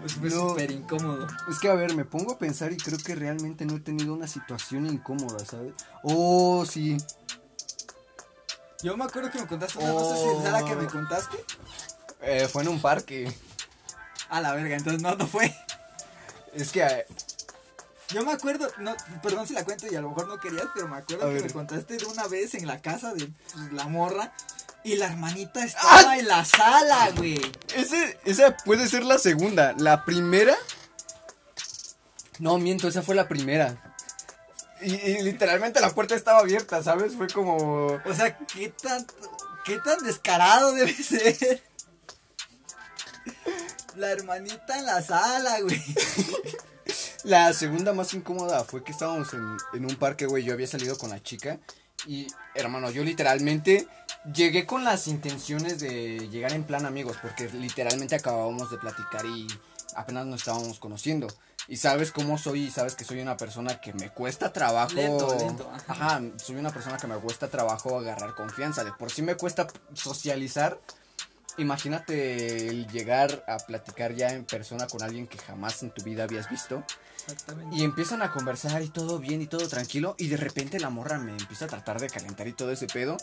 Pues fue No. súper incómodo. Es que a ver, me pongo a pensar y creo que realmente no he tenido una situación incómoda, ¿sabes? Oh, sí. Yo me acuerdo que me contaste una, no sé si es la que me contaste. Eh, fue en un parque. A la verga, entonces no, no fue. Es que eh, Yo me acuerdo, no, perdón si la cuento y a lo mejor no querías, pero me acuerdo A que ver. me contaste de una vez en la casa de pues, la morra y la hermanita estaba en la sala, güey. ese, esa puede ser la segunda. La primera. No, miento, esa fue la primera. Y, y literalmente la puerta estaba abierta, ¿sabes? Fue como. O sea, qué tan, qué tan descarado debe ser. La hermanita en la sala, güey. La segunda más incómoda fue que estábamos en, en un parque, güey. Yo había salido con la chica. Y, hermano, yo literalmente llegué con las intenciones de llegar en plan amigos. Porque literalmente acabábamos de platicar y apenas nos estábamos conociendo. y sabes cómo soy y sabes que soy una persona que me cuesta trabajo. Lento, lento, ajá. Ajá, soy una persona que me cuesta trabajo agarrar confianza. De por sí me cuesta socializar. Imagínate el llegar a platicar ya en persona con alguien que jamás en tu vida habías visto. Exactamente. Y empiezan a conversar y todo bien y todo tranquilo. Y de repente la morra me empieza a tratar de calentar y todo ese pedo.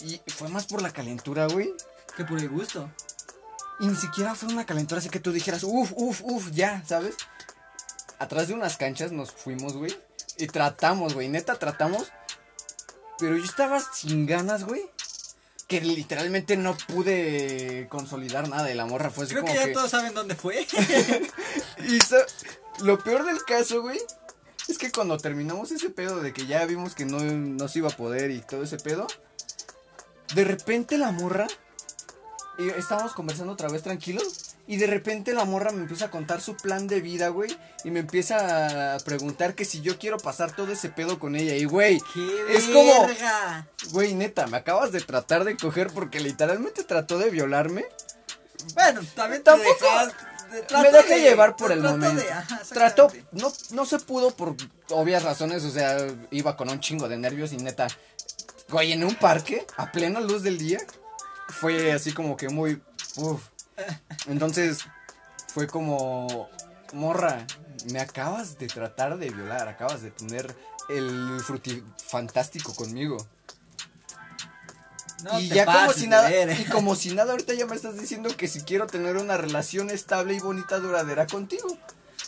Y fue más por la calentura, güey. Que por el gusto. Y ni siquiera fue una calentura así que tú dijeras, uff, uff, uff, ya, ¿sabes? Atrás de unas canchas nos fuimos, güey. Y tratamos, güey. Neta, tratamos. Pero yo estaba sin ganas, güey. Que literalmente no pude consolidar nada. Y la morra fue así Creo como que ya que- todos saben dónde fue. Y lo peor del caso, güey, es que cuando terminamos ese pedo de que ya vimos que no, no se iba a poder y todo ese pedo, de repente la morra, y estábamos conversando otra vez tranquilos, y de repente la morra me empieza a contar su plan de vida, güey, y me empieza a preguntar que si yo quiero pasar todo ese pedo con ella, y güey, ¡Qué Es como- güey, neta, me acabas de tratar de coger porque literalmente trató de violarme. Bueno, también te Tampoco- dejas- me dejé de- llevar por el momento. de- ajá, Trató, no, no se pudo por obvias razones, o sea, iba con un chingo de nervios y neta, güey, en un parque, a plena luz del día, fue así como que muy, uf. Entonces, fue como, morra, me acabas de tratar de violar, acabas de tener el fruti fantástico conmigo. No y ya como si nada, y como si nada, ahorita ya me estás diciendo que si quiero tener una relación estable y bonita duradera contigo.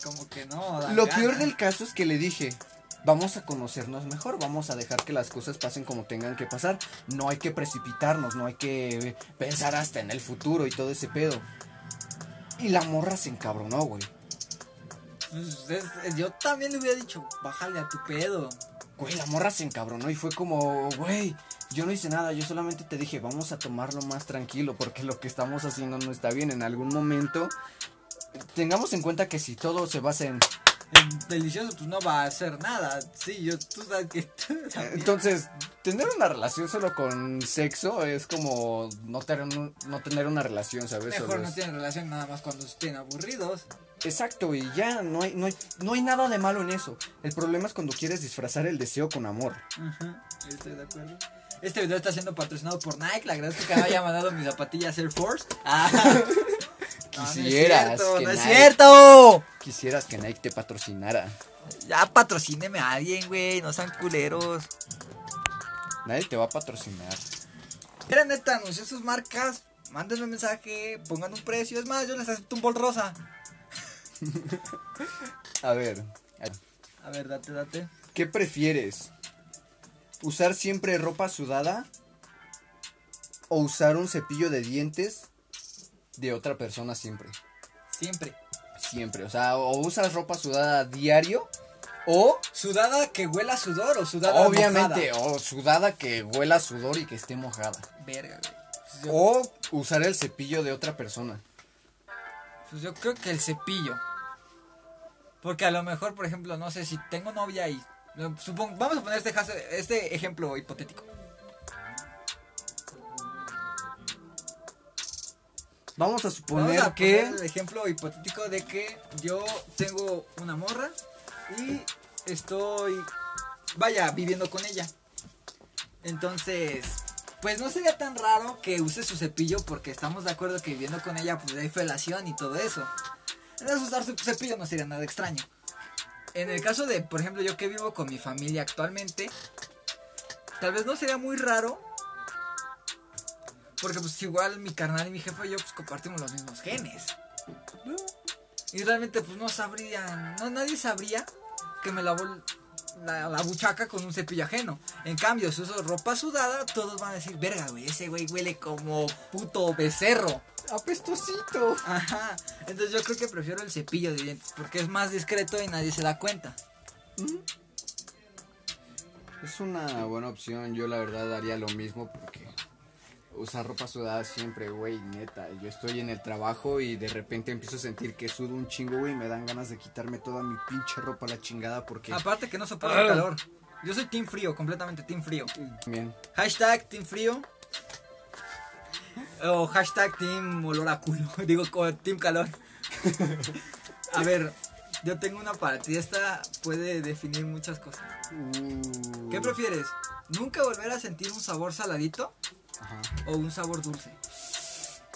Como que no. Lo peor del caso es que le dije, vamos a conocernos mejor, vamos a dejar que las cosas pasen como tengan que pasar. No hay que precipitarnos, no hay que pensar hasta en el futuro y todo ese pedo. Y la morra se encabronó, güey. Pues, es- yo también le hubiera dicho, bájale a tu pedo. Güey, la morra se encabronó y fue como, güey, yo no hice nada, yo solamente te dije, vamos a tomarlo más tranquilo porque lo que estamos haciendo no está bien. En algún momento, tengamos en cuenta que si todo se basa en delicioso, pues no va a hacer nada. Sí, yo, tú sabes que. tú. Entonces, tener una relación solo con sexo es como no tener, no tener una relación, ¿sabes? Mejor no es- tienen relación nada más cuando estén aburridos. Exacto, y ya, no hay, no, hay, no hay nada de malo en eso. El problema es cuando quieres disfrazar el deseo con amor. Ajá, estoy de acuerdo. Este video está siendo patrocinado por Nike. Le agradezco que me haya mandado mis zapatillas Air Force. Ah. No, Quisieras No, que no es cierto. Quisieras que Nike te patrocinara. Ya patrocíneme a alguien, güey. No sean culeros. Nadie te va a patrocinar. Era neta, anunció sus marcas. Mándenme un mensaje, pongan un precio. Es más, yo les acepto un bol rosa. A ver, A ver, date, date. ¿qué prefieres? ¿Usar siempre ropa sudada? ¿O usar un cepillo de dientes de otra persona siempre? Siempre. Siempre, o sea, o usas ropa sudada diario o ¿Sudada que huela a sudor o sudada obviamente mojada? o sudada que huela a sudor y que esté mojada. Verga, güey. Pues yo, O usar el cepillo de otra persona. pues yo creo que el cepillo. Porque a lo mejor, por ejemplo, no sé si tengo novia y... Supongo, vamos a poner este, este ejemplo hipotético. Vamos a Vamos suponer a que poner el ejemplo hipotético de que yo tengo una morra y estoy, vaya, viviendo con ella. Entonces, pues no sería tan raro que use su cepillo porque estamos de acuerdo que viviendo con ella pues hay felación y todo eso. Entonces usar su cepillo no sería nada extraño. En el caso de, por ejemplo, yo que vivo con mi familia actualmente, tal vez no sería muy raro. Porque pues igual mi carnal y mi jefe y yo pues compartimos los mismos genes. Y realmente pues no sabrían, no nadie sabría que me lavó la, la buchaca con un cepillo ajeno. En cambio, si uso ropa sudada, todos van a decir, verga, güey, ese güey huele como puto becerro. apestosito. Ajá. Entonces yo creo que prefiero el cepillo de dientes porque es más discreto y nadie se da cuenta. Es una buena opción, yo la verdad haría lo mismo porque usar ropa sudada siempre, güey, neta. Yo estoy en el trabajo y de repente empiezo a sentir que sudo un chingo, güey, y me dan ganas de quitarme toda mi pinche ropa a la chingada porque Aparte que no soporto el Ah. calor. Yo soy team frío, completamente team frío. Bien. Hashtag Team Frío. O hashtag Team Olor a culo. Digo, Team Calor. A ver, Yo tengo una para ti. Esta puede definir muchas cosas. Uh. ¿Qué prefieres? ¿Nunca volver a sentir un sabor saladito Ajá. o un sabor dulce?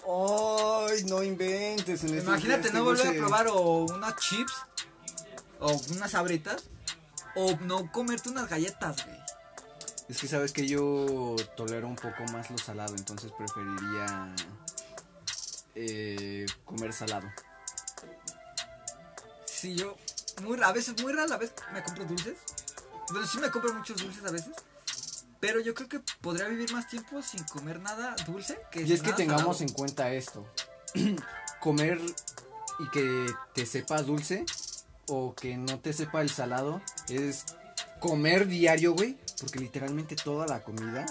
Ay, no inventes. En Imagínate no volver a probar o unas chips o unas sabritas o no comerte unas galletas, güey. Es que sabes que yo tolero un poco más lo salado, entonces preferiría eh, comer salado. Sí, yo muy, a veces, muy rara la vez me compro dulces. Bueno, sí me compro muchos dulces a veces. Pero yo creo que podría vivir más tiempo sin comer nada dulce que Y es que tengamos salado. en cuenta esto. Comer y que te sepa dulce o que no te sepa el salado es comer diario, güey. Porque literalmente toda la comida,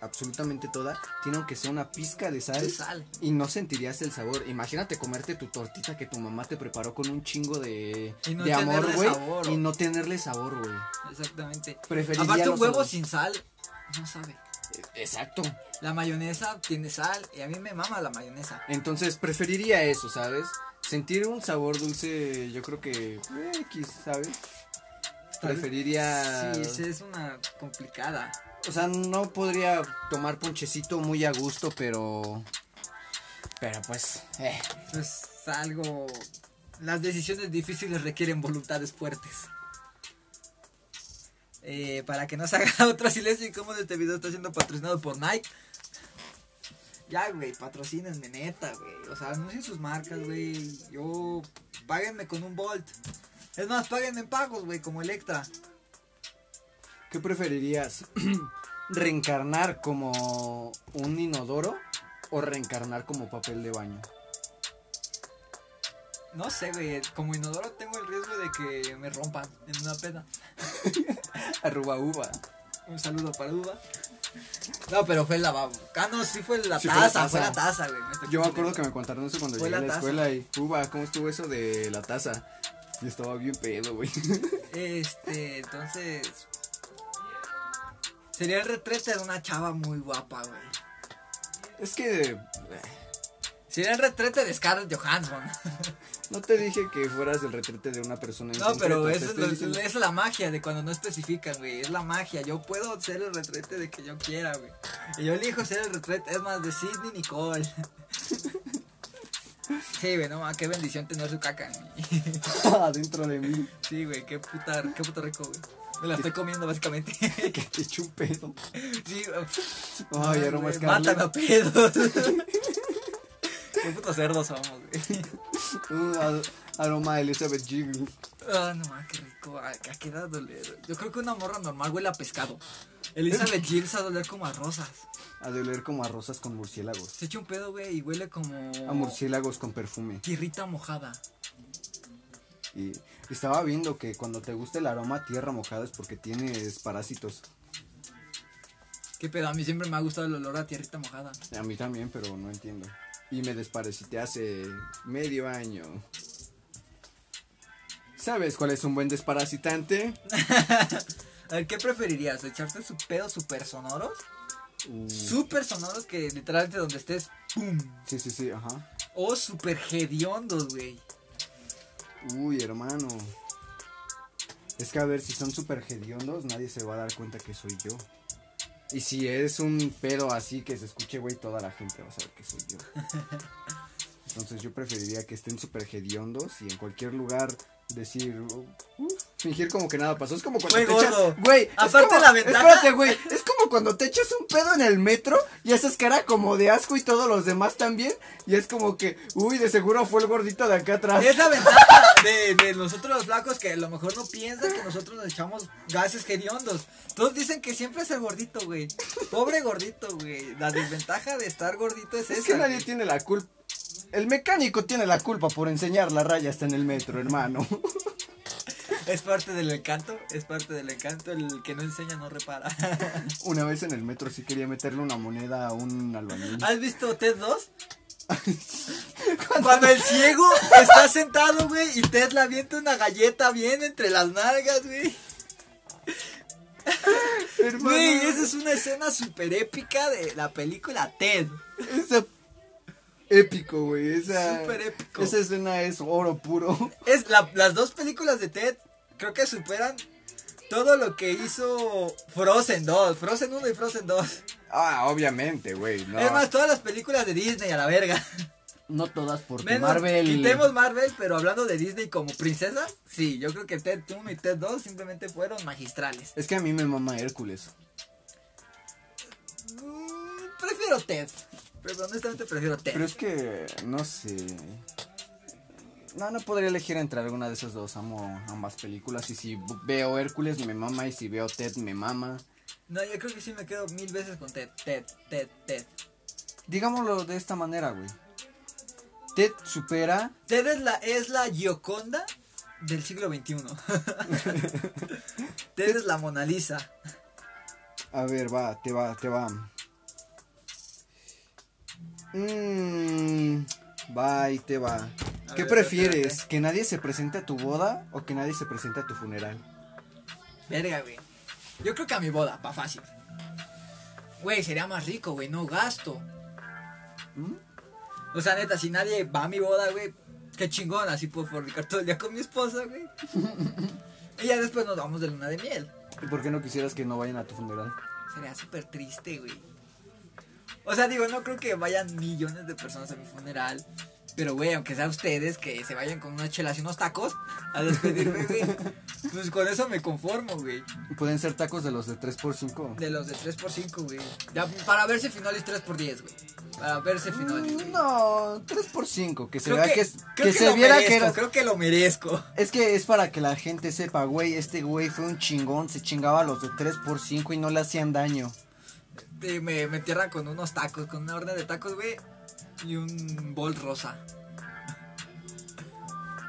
absolutamente toda, tiene aunque sea una pizca de sal. De sal. Y no sentirías el sabor. Imagínate comerte tu tortita que tu mamá te preparó con un chingo de, no de amor, güey. Y no tenerle sabor, güey. Exactamente. Preferiría Aparte un huevo sin sal no sabe. Exacto. La mayonesa tiene sal y a mí me mama la mayonesa. Entonces preferiría eso, ¿sabes? Sentir un sabor dulce, yo creo que eh, X, ¿sabes? Preferiría... Sí, esa es una complicada. O sea, no podría tomar ponchecito muy a gusto, pero... Pero pues... eh. Pues algo. Las decisiones difíciles requieren voluntades fuertes. Eh, para que no se haga otro silencio incómodo, este video está siendo patrocinado por Nike. Ya, güey, patrocínenme, neta, güey. O sea, anuncien sus marcas, güey. Yo, páguenme con un Bolt. Es más, páguenme en pagos, güey, como Electra. ¿Qué preferirías? ¿Reencarnar como un inodoro o reencarnar como papel de baño? No sé, güey, como inodoro tengo el riesgo de que me rompan en una peda. Arruba uva. Un saludo para Uva. No, pero fue el lavabo. Ah, no, sí fue la Sí, taza, fue la taza. güey. Yo me acuerdo que me contaron eso cuando Fue llegué a la la taza. escuela y... Uva, ¿cómo estuvo eso de la taza? Y estaba bien pedo, güey. Este, entonces. Sería el retrete de una chava muy guapa, güey. Es que... Sería el retrete de Scarlett Johansson. No te dije que fueras el retrete de una persona en No, pero concreto, es, lo- es la magia de cuando no especifican, güey. Es la magia. Yo puedo ser el retrete de que yo quiera, güey. Y yo elijo ser el retrete, es más, de Sidney Nicole. Sí, güey, no, ma, qué bendición tener su caca. Adentro de mí. Sí, güey, qué puta, qué puta rico, güey. Me la estoy comiendo, básicamente. Que te eche un pedo. Sí, Ay, aroma güey. Mátame a pedos. Qué putos cerdos somos, güey. Aroma Elizabeth Jiggle. Ah, no, ma, qué rico. ¿A, a qué edad doler? Yo creo que una morra normal huele a pescado. Elizabeth Gilles a doler como a rosas. A doler como a rosas con murciélagos. Se echa un pedo, güey, y huele como... A murciélagos con perfume. Tierrita mojada. Y estaba viendo que cuando te gusta el aroma a tierra mojada es porque tienes parásitos. Qué pedo, a mí siempre me ha gustado el olor a tierrita mojada. A mí también, pero no entiendo. Y me desparecité hace medio año. ¿Sabes cuál es un buen desparasitante? A ver, ¿qué preferirías? ¿Echarte su pedo super sonoros? Uh, Super sonoros que literalmente donde estés, ¡pum! sí, sí, sí, ajá. O super hediondos, güey. Uy, hermano. Es que a ver, si son súper hediondos, nadie se va a dar cuenta que soy yo. Y si es un pedo así que se escuche, güey, toda la gente va a saber que soy yo. Entonces yo preferiría que estén súper hediondos y en cualquier lugar decir, uh, fingir como que nada pasó. Es como cuando Güey, te echas, gordo. güey, es Aparte como- la ventaja- Espérate, güey, es como cuando te echas un pedo en el metro y haces cara como de asco y todos los demás también. Y es como que, uy, de seguro fue el gordito de acá atrás. Es la ventaja de, de nosotros los flacos que a lo mejor no piensan que nosotros nos echamos gases hediondos. Todos dicen que siempre es el gordito, güey. Pobre gordito, güey. La desventaja de estar gordito es, Es esa. que nadie güey. tiene la culpa. El mecánico tiene la culpa por enseñar la raya hasta en el metro, hermano. Es parte del encanto, es parte del encanto. El que no enseña no repara. Una vez en el metro sí quería meterle una moneda a un albañil. ¿Has visto Ted 2? Cuando el ciego está sentado, güey, y Ted le avienta una galleta bien entre las nalgas, güey. Hermano, Güey, esa es una escena súper épica de la película Ted. esa- épico, güey. Esa, Súper épico. esa escena es oro puro. Es la- las dos películas de Ted creo que superan todo lo que hizo Frozen 2, Frozen 1 y Frozen 2. Ah, obviamente, güey. No. Es más, todas las películas de Disney a la verga. No todas, porque Menos, Marvel. Quitemos Marvel, pero hablando de Disney como princesa, sí, yo creo que Ted 1 y Ted 2 simplemente fueron magistrales. Es que a mí me mama Hércules. Mm, prefiero Ted. Pero honestamente prefiero Ted. Pero es que, no sé. No, no podría elegir entre alguna de esas dos. Amo ambas películas. Y si veo Hércules, me mama. Y si veo Ted, me mama. No, yo creo que sí me quedo mil veces con Ted. Ted, Ted, Ted. Digámoslo de esta manera, güey. Ted supera. Ted es la, es la Gioconda del siglo XXI. Ted es la Mona Lisa. A ver, va, te va, te va. Mmm. Va y te va. ¿Qué ver, prefieres? ¿Que nadie se presente a tu boda o que nadie se presente a tu funeral? Verga, güey. Yo creo que a mi boda, va fácil. Güey, sería más rico, güey, no gasto. ¿Mm? O sea, neta, si nadie va a mi boda, güey, qué chingón, así puedo fornicar todo el día con mi esposa, güey. y ya después nos vamos de luna de miel. ¿Y por qué no quisieras que no vayan a tu funeral? Sería súper triste, güey. O sea, digo, no creo que vayan millones de personas a mi funeral. Pero, güey, aunque sea ustedes que se vayan con unas chelas y unos tacos a despedirme, güey. Pues con eso me conformo, güey. Pueden ser tacos de los de 3x5. De los de 3x5, güey. Ya, para verse finales 3x10, güey. Para verse finales. Mm, No, 3x5. Que se Creo vea que, que, es- creo que que se lo viera merezco, que era. Creo que lo merezco. Es que es para que la gente sepa, güey, este güey fue un chingón, se chingaba a los de 3x5 y no le hacían daño. Y me, me entierran con unos tacos, con una orden de tacos, güey. Y un bol rosa.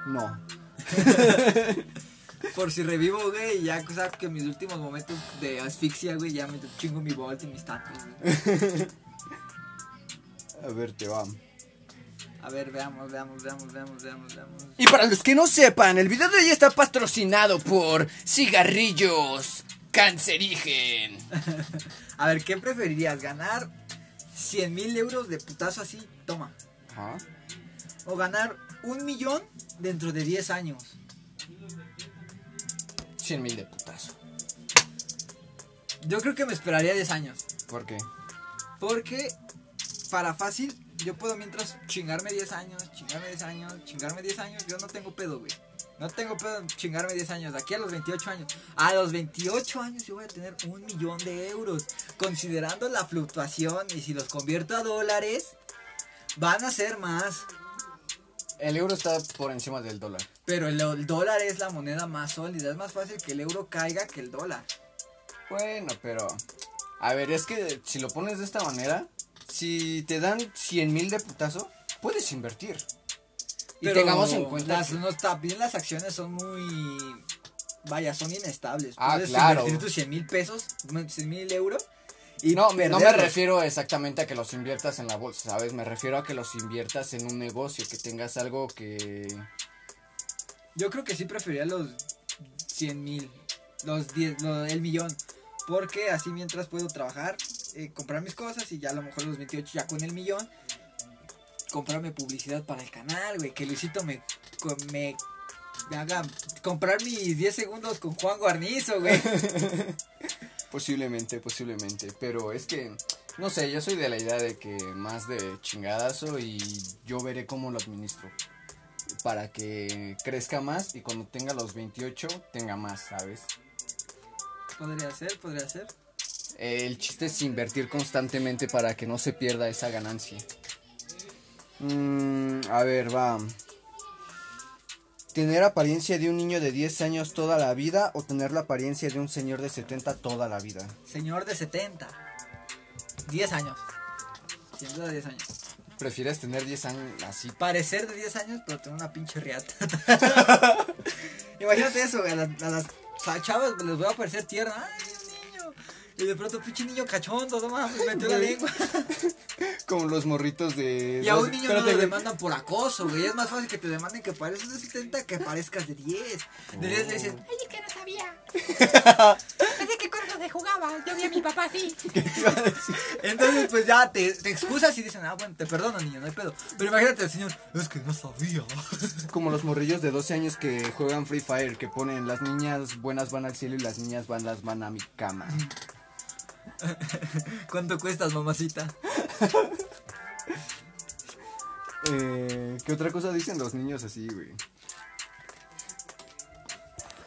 No. Por si revivo, güey, ya, o sea, que mis últimos momentos de asfixia, güey, ya me chingo mi bolt y mis tacos, güey. A ver, te va. A ver, veamos, veamos, veamos, veamos, veamos, veamos. Y para los que no sepan, el video de hoy está patrocinado por cigarrillos cancerigen. A ver, ¿qué preferirías? ¿Ganar 100 mil euros de putazo así? Toma. Ajá. O ganar un millón dentro de 10 años. 100 mil de putazo. Yo creo que me esperaría 10 años. ¿Por qué? Porque para fácil, yo puedo mientras chingarme 10 años, chingarme 10 años, chingarme 10 años. Yo no tengo pedo, güey. No tengo pedo en chingarme 10 años. De aquí a los 28 años. A los 28 años yo voy a tener un millón de euros. Considerando la fluctuación y si los convierto a dólares, van a ser más. El euro está por encima del dólar. Pero el, el dólar es la moneda más sólida. Es más fácil que el euro caiga que el dólar. Bueno, pero. A ver, es que si lo pones de esta manera, Si te dan 100 mil de putazo, puedes invertir. Y tengamos en cuenta. Las, que- no, también las acciones son muy. Vaya, son inestables. Ah, Puedes claro. invertir tus 100 mil pesos, 100 mil euros. Y no, no me refiero exactamente a que los inviertas en la bolsa, ¿sabes? Me refiero a que los inviertas en un negocio, que tengas algo que... Yo creo que sí preferiría los 100 mil. Los 10, lo- el millón. Porque así mientras puedo trabajar, eh, comprar mis cosas y ya a lo mejor los 28 ya con el millón. Comprarme publicidad para el canal, güey. Que Luisito me, me haga comprar mis 10 segundos con Juan Guarnizo, güey. Posiblemente, posiblemente. Pero es que, no sé, yo soy de la idea de que más de chingadazo y yo veré cómo lo administro. Para que crezca más y cuando tenga los 28 tenga más, ¿sabes? Podría ser, podría ser. El chiste es invertir constantemente para que no se pierda esa ganancia. Mm, a ver, va. ¿Tener apariencia de un niño de 10 años toda la vida o tener la apariencia de un señor de 70 toda la vida? Señor de 70. 10 años. Sin duda 10 años. ¿Prefieres tener 10 años así? Parecer de 10 años, pero tener una pinche riata. Imagínate eso. A, las- a las chavas les voy a parecer tierna. Ay. Y de pronto, pinche niño cachondo, no mames, metió la lengua. Como los morritos de... Y a un niño no Espérate, lo güey. demandan por acoso, güey. Es más fácil que te demanden que pareces de 70 que parezcas de 10. De 10 le dicen, Oye, que no sabía. Pensé que cuando se jugaba yo vi a mi papá así. Entonces, pues ya te, te excusas y dicen, ah, bueno, te perdono, niño, no hay pedo. Pero imagínate el señor, es que no sabía. Como los morrillos de 12 años que juegan Free Fire, que ponen las niñas buenas van al cielo y las niñas malas van a mi cama. ¿Cuánto cuestas, mamacita? Eh, ¿Qué otra cosa dicen los niños así, güey?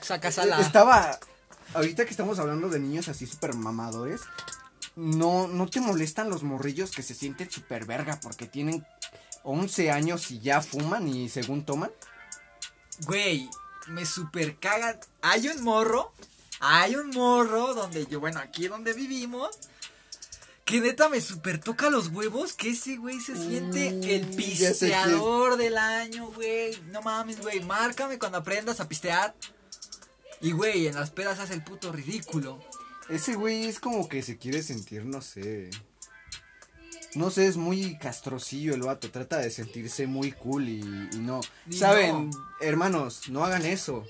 Sacas a la... Estaba. Ahorita que estamos hablando de niños así super mamadores. No, no te molestan los morrillos que se sienten super verga porque tienen 11 años y ya fuman y según toman. Güey, me super cagan. Hay un morro, hay un morro donde yo, bueno, aquí donde vivimos, que neta me super toca los huevos, que ese güey se siente Mm, el pisteador del año, güey. No mames, güey, márcame cuando aprendas a pistear. Y güey, en las pedas hace el puto ridículo. Ese güey es como que se quiere sentir, no sé. No sé, es muy castrocillo el vato. Trata de sentirse muy cool y, y no. Y Saben, no. hermanos, no hagan eso.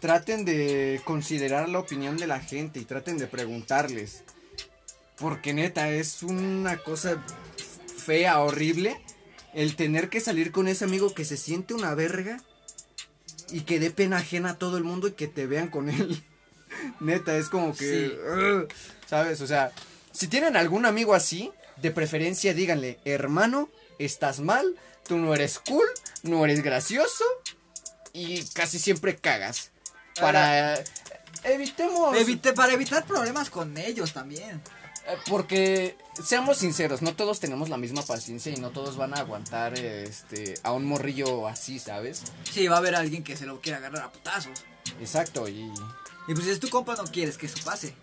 Traten de considerar la opinión de la gente y traten de preguntarles. Porque neta, es una cosa fea, horrible. El tener que salir con ese amigo que se siente una verga y que dé pena ajena a todo el mundo y que te vean con él. Neta, es como que... ¿Sabes? O sea, si tienen algún amigo así, de preferencia díganle, hermano, estás mal, tú no eres cool, no eres gracioso y casi siempre cagas. Para... Evitemos... Evite, para evitar problemas con ellos también. Eh, Porque, seamos sinceros, no todos tenemos la misma paciencia y no todos van a aguantar este, a un morrillo así, ¿sabes? Sí, va a haber alguien que se lo quiera agarrar a putazos. Exacto, y Y pues si es tu compa, no quieres que eso pase.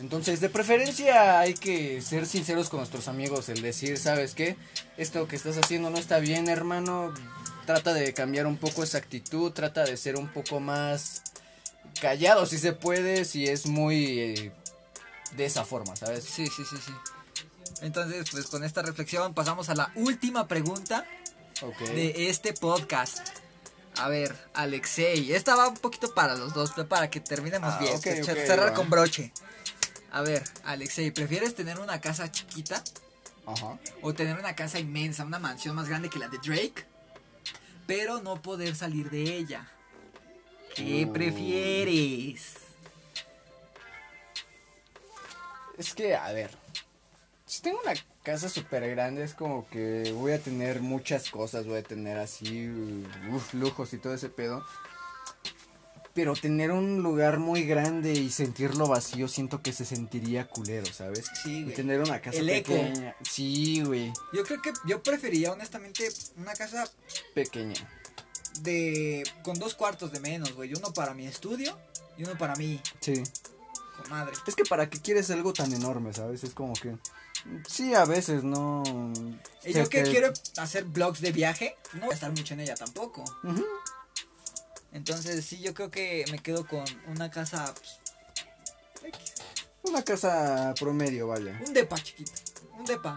entonces de preferencia hay que ser sinceros con nuestros amigos, el decir, ¿sabes qué? Esto que estás haciendo no está bien, hermano. Trata de cambiar un poco esa actitud, trata de ser un poco más callado si se puede, si es muy eh, de esa forma, ¿sabes? Sí, sí, sí, sí. Entonces, pues con esta reflexión pasamos a la última pregunta de este podcast. A ver, Alexei, esta va un poquito para los dos, para que terminemos Ah, bien, ok, cerrar va. con broche. A ver, Alexei, ¿prefieres tener una casa chiquita Ajá. o tener una casa inmensa, una mansión más grande que la de Drake, pero no poder salir de ella? ¿Qué prefieres? Es que, a ver, si tengo una casa súper grande, es como que voy a tener muchas cosas, voy a tener así, uf, lujos y todo ese pedo. Pero tener un lugar muy grande y sentirlo vacío, siento que se sentiría culero, ¿sabes? Sí, Y güey. tener una casa El eco. pequeña. Sí, güey, Yo creo que yo preferiría honestamente una casa pequeña. De con dos cuartos de menos, güey, uno para mi estudio y uno para mí, Sí. con madre. Es que para qué quieres algo tan enorme, ¿sabes? Es como que... Sí, a veces no... Y yo que quiero hacer vlogs de viaje, no voy a estar mucho en ella tampoco. Entonces sí, yo creo que me quedo con una casa, pues, Una casa promedio, vaya. un depa chiquito, un depa.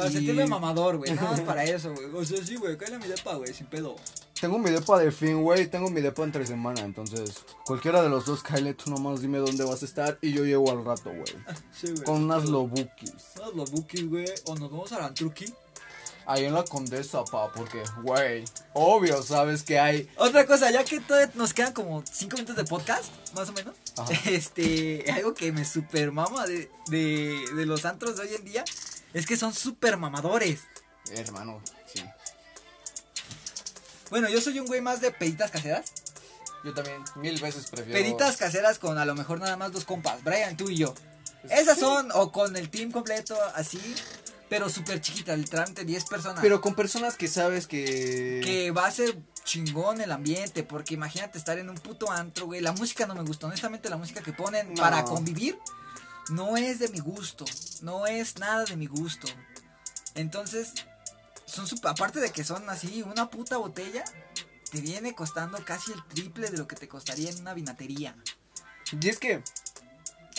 Para sentirme mamador, güey, nada más para eso, güey. O sea, sí, güey, cállate a mi depa, güey, sin pedo. Tengo mi depa de fin, güey, tengo mi depa entre semana, entonces cualquiera de los dos, Kyle, tú nomás dime dónde vas a estar y yo llego al rato, güey. Sí, güey. Con unas lobukis. Unos lobukis, güey, o nos vamos a la Antruki. Ahí en la Condesa, pa, porque, güey, obvio, sabes que hay... Otra cosa, ya que todavía nos quedan como 5 minutos de podcast, más o menos. Ajá. Este, algo que me super mama de, de, de los antros de hoy en día es que son super mamadores. Hermano, sí. Bueno, yo soy un güey más de peditas caseras. Yo también, mil veces prefiero... Peditas caseras con a lo mejor nada más dos compas, Brian, tú y yo. Esas son, o con el team completo, así, pero súper chiquitas, literalmente 10 personas. Pero con personas que sabes que... que va a ser chingón el ambiente, porque imagínate estar en un puto antro, güey. La música no me gusta, honestamente la música que ponen No. para convivir no es de mi gusto, no es nada de mi gusto. Entonces, son aparte de que son así, una puta botella te viene costando casi el triple de lo que te costaría en una vinatería. Y es que,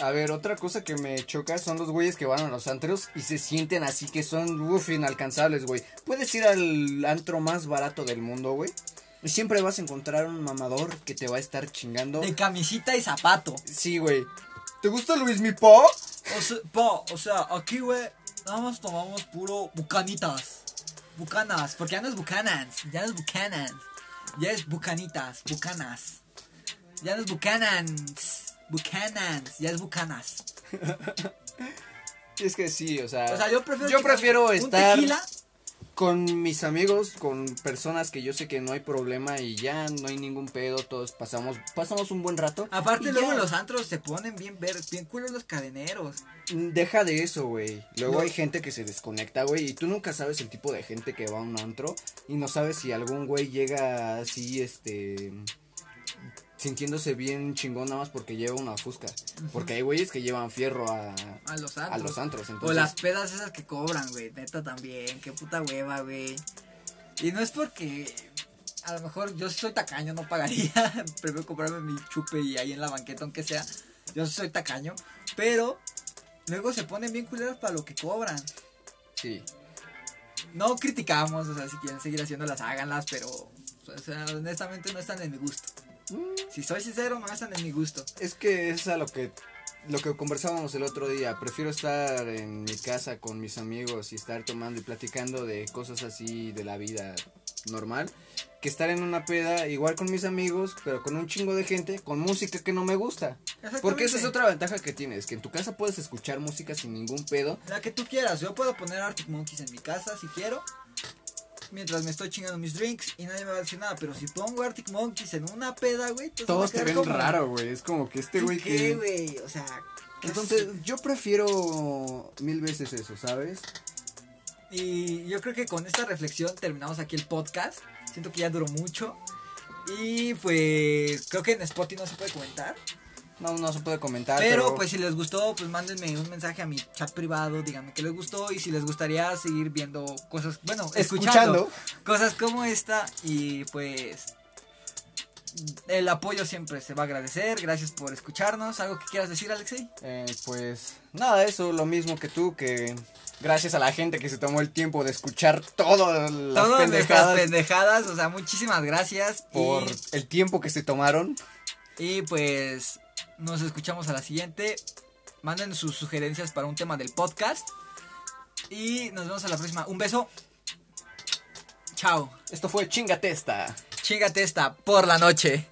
a ver, otra cosa que me choca son los güeyes que van a los antros y se sienten así que son, uff, inalcanzables, güey. Puedes ir al antro más barato del mundo, güey. Y siempre vas a encontrar un mamador que te va a estar chingando. De camisita y zapato. Sí, güey. ¿Te gusta Luis mi po? O sea, pa, o sea, aquí, güey, nada más tomamos puro bucanitas. Bucanas, porque ya no es bucanans, ya no es bucanans. Ya es bucanitas, bucanas. Ya no es bucanans, bucanans, ya es bucanas. Es que sí, o sea. O sea, yo prefiero, yo prefiero un estar tequila Con mis amigos, con personas que yo sé que no hay problema y ya no hay ningún pedo, todos pasamos pasamos un buen rato. Aparte luego ya. los antros se ponen bien ver, bien culos los cadeneros. Deja de eso, güey. Luego No. hay gente que se desconecta, güey. Y tú nunca sabes el tipo de gente que va a un antro. Y no sabes si algún güey llega así, este. Sintiéndose bien chingón nada más porque lleva una fusca. Porque hay güeyes que llevan fierro a, A los a antros. los antros. O las pedas esas que cobran, güey. Neta también. Qué puta hueva, güey. Y no es porque. A lo mejor yo soy tacaño, no pagaría. Prefiero comprarme mi chupe y ahí en la banqueta, aunque sea. Yo soy tacaño. Pero. Luego se ponen bien culeros para lo que cobran. Sí. No criticamos, o sea, si quieren seguir haciéndolas, háganlas, pero. O sea, honestamente no están en mi gusto. Si soy sincero, no están en mi gusto. Es que es a lo que lo que conversábamos el otro día. Prefiero estar en mi casa con mis amigos y estar tomando y platicando de cosas así de la vida normal que estar en una peda igual con mis amigos, pero con un chingo de gente con música que no me gusta. Porque esa es otra ventaja que tienes, que en tu casa puedes escuchar música sin ningún pedo. La que tú quieras, yo puedo poner Arctic Monkeys en mi casa si quiero. Mientras me estoy chingando mis drinks y nadie me va a decir nada. Pero si pongo Arctic Monkeys en una peda, güey, Todos te ven como, raro, güey. Es como que este ¿tú güey qué, que güey? O sea, ¿qué Entonces, yo prefiero mil veces eso, ¿sabes? Y yo creo que con esta reflexión terminamos aquí el podcast. Siento que ya duró mucho. Y pues creo que en Spotify no se puede comentar. No, no se puede comentar. Pero, pues si les gustó, pues mándenme un mensaje a mi chat privado, díganme que les gustó y si les gustaría seguir viendo cosas, bueno, escuchando, Escuchando. cosas como esta y pues el apoyo siempre se va a agradecer, gracias por escucharnos, algo que quieras decir Alexei. Eh, pues nada, eso lo mismo que tú, que gracias a la gente que se tomó el tiempo de escuchar todas las Todas pendejadas pendejadas, o sea, muchísimas gracias por el tiempo que se tomaron. y pues nos escuchamos a la siguiente, manden sus sugerencias para un tema del podcast y nos vemos a la próxima, un beso, chao. Esto fue Chingatesta. Chingate esta por la noche.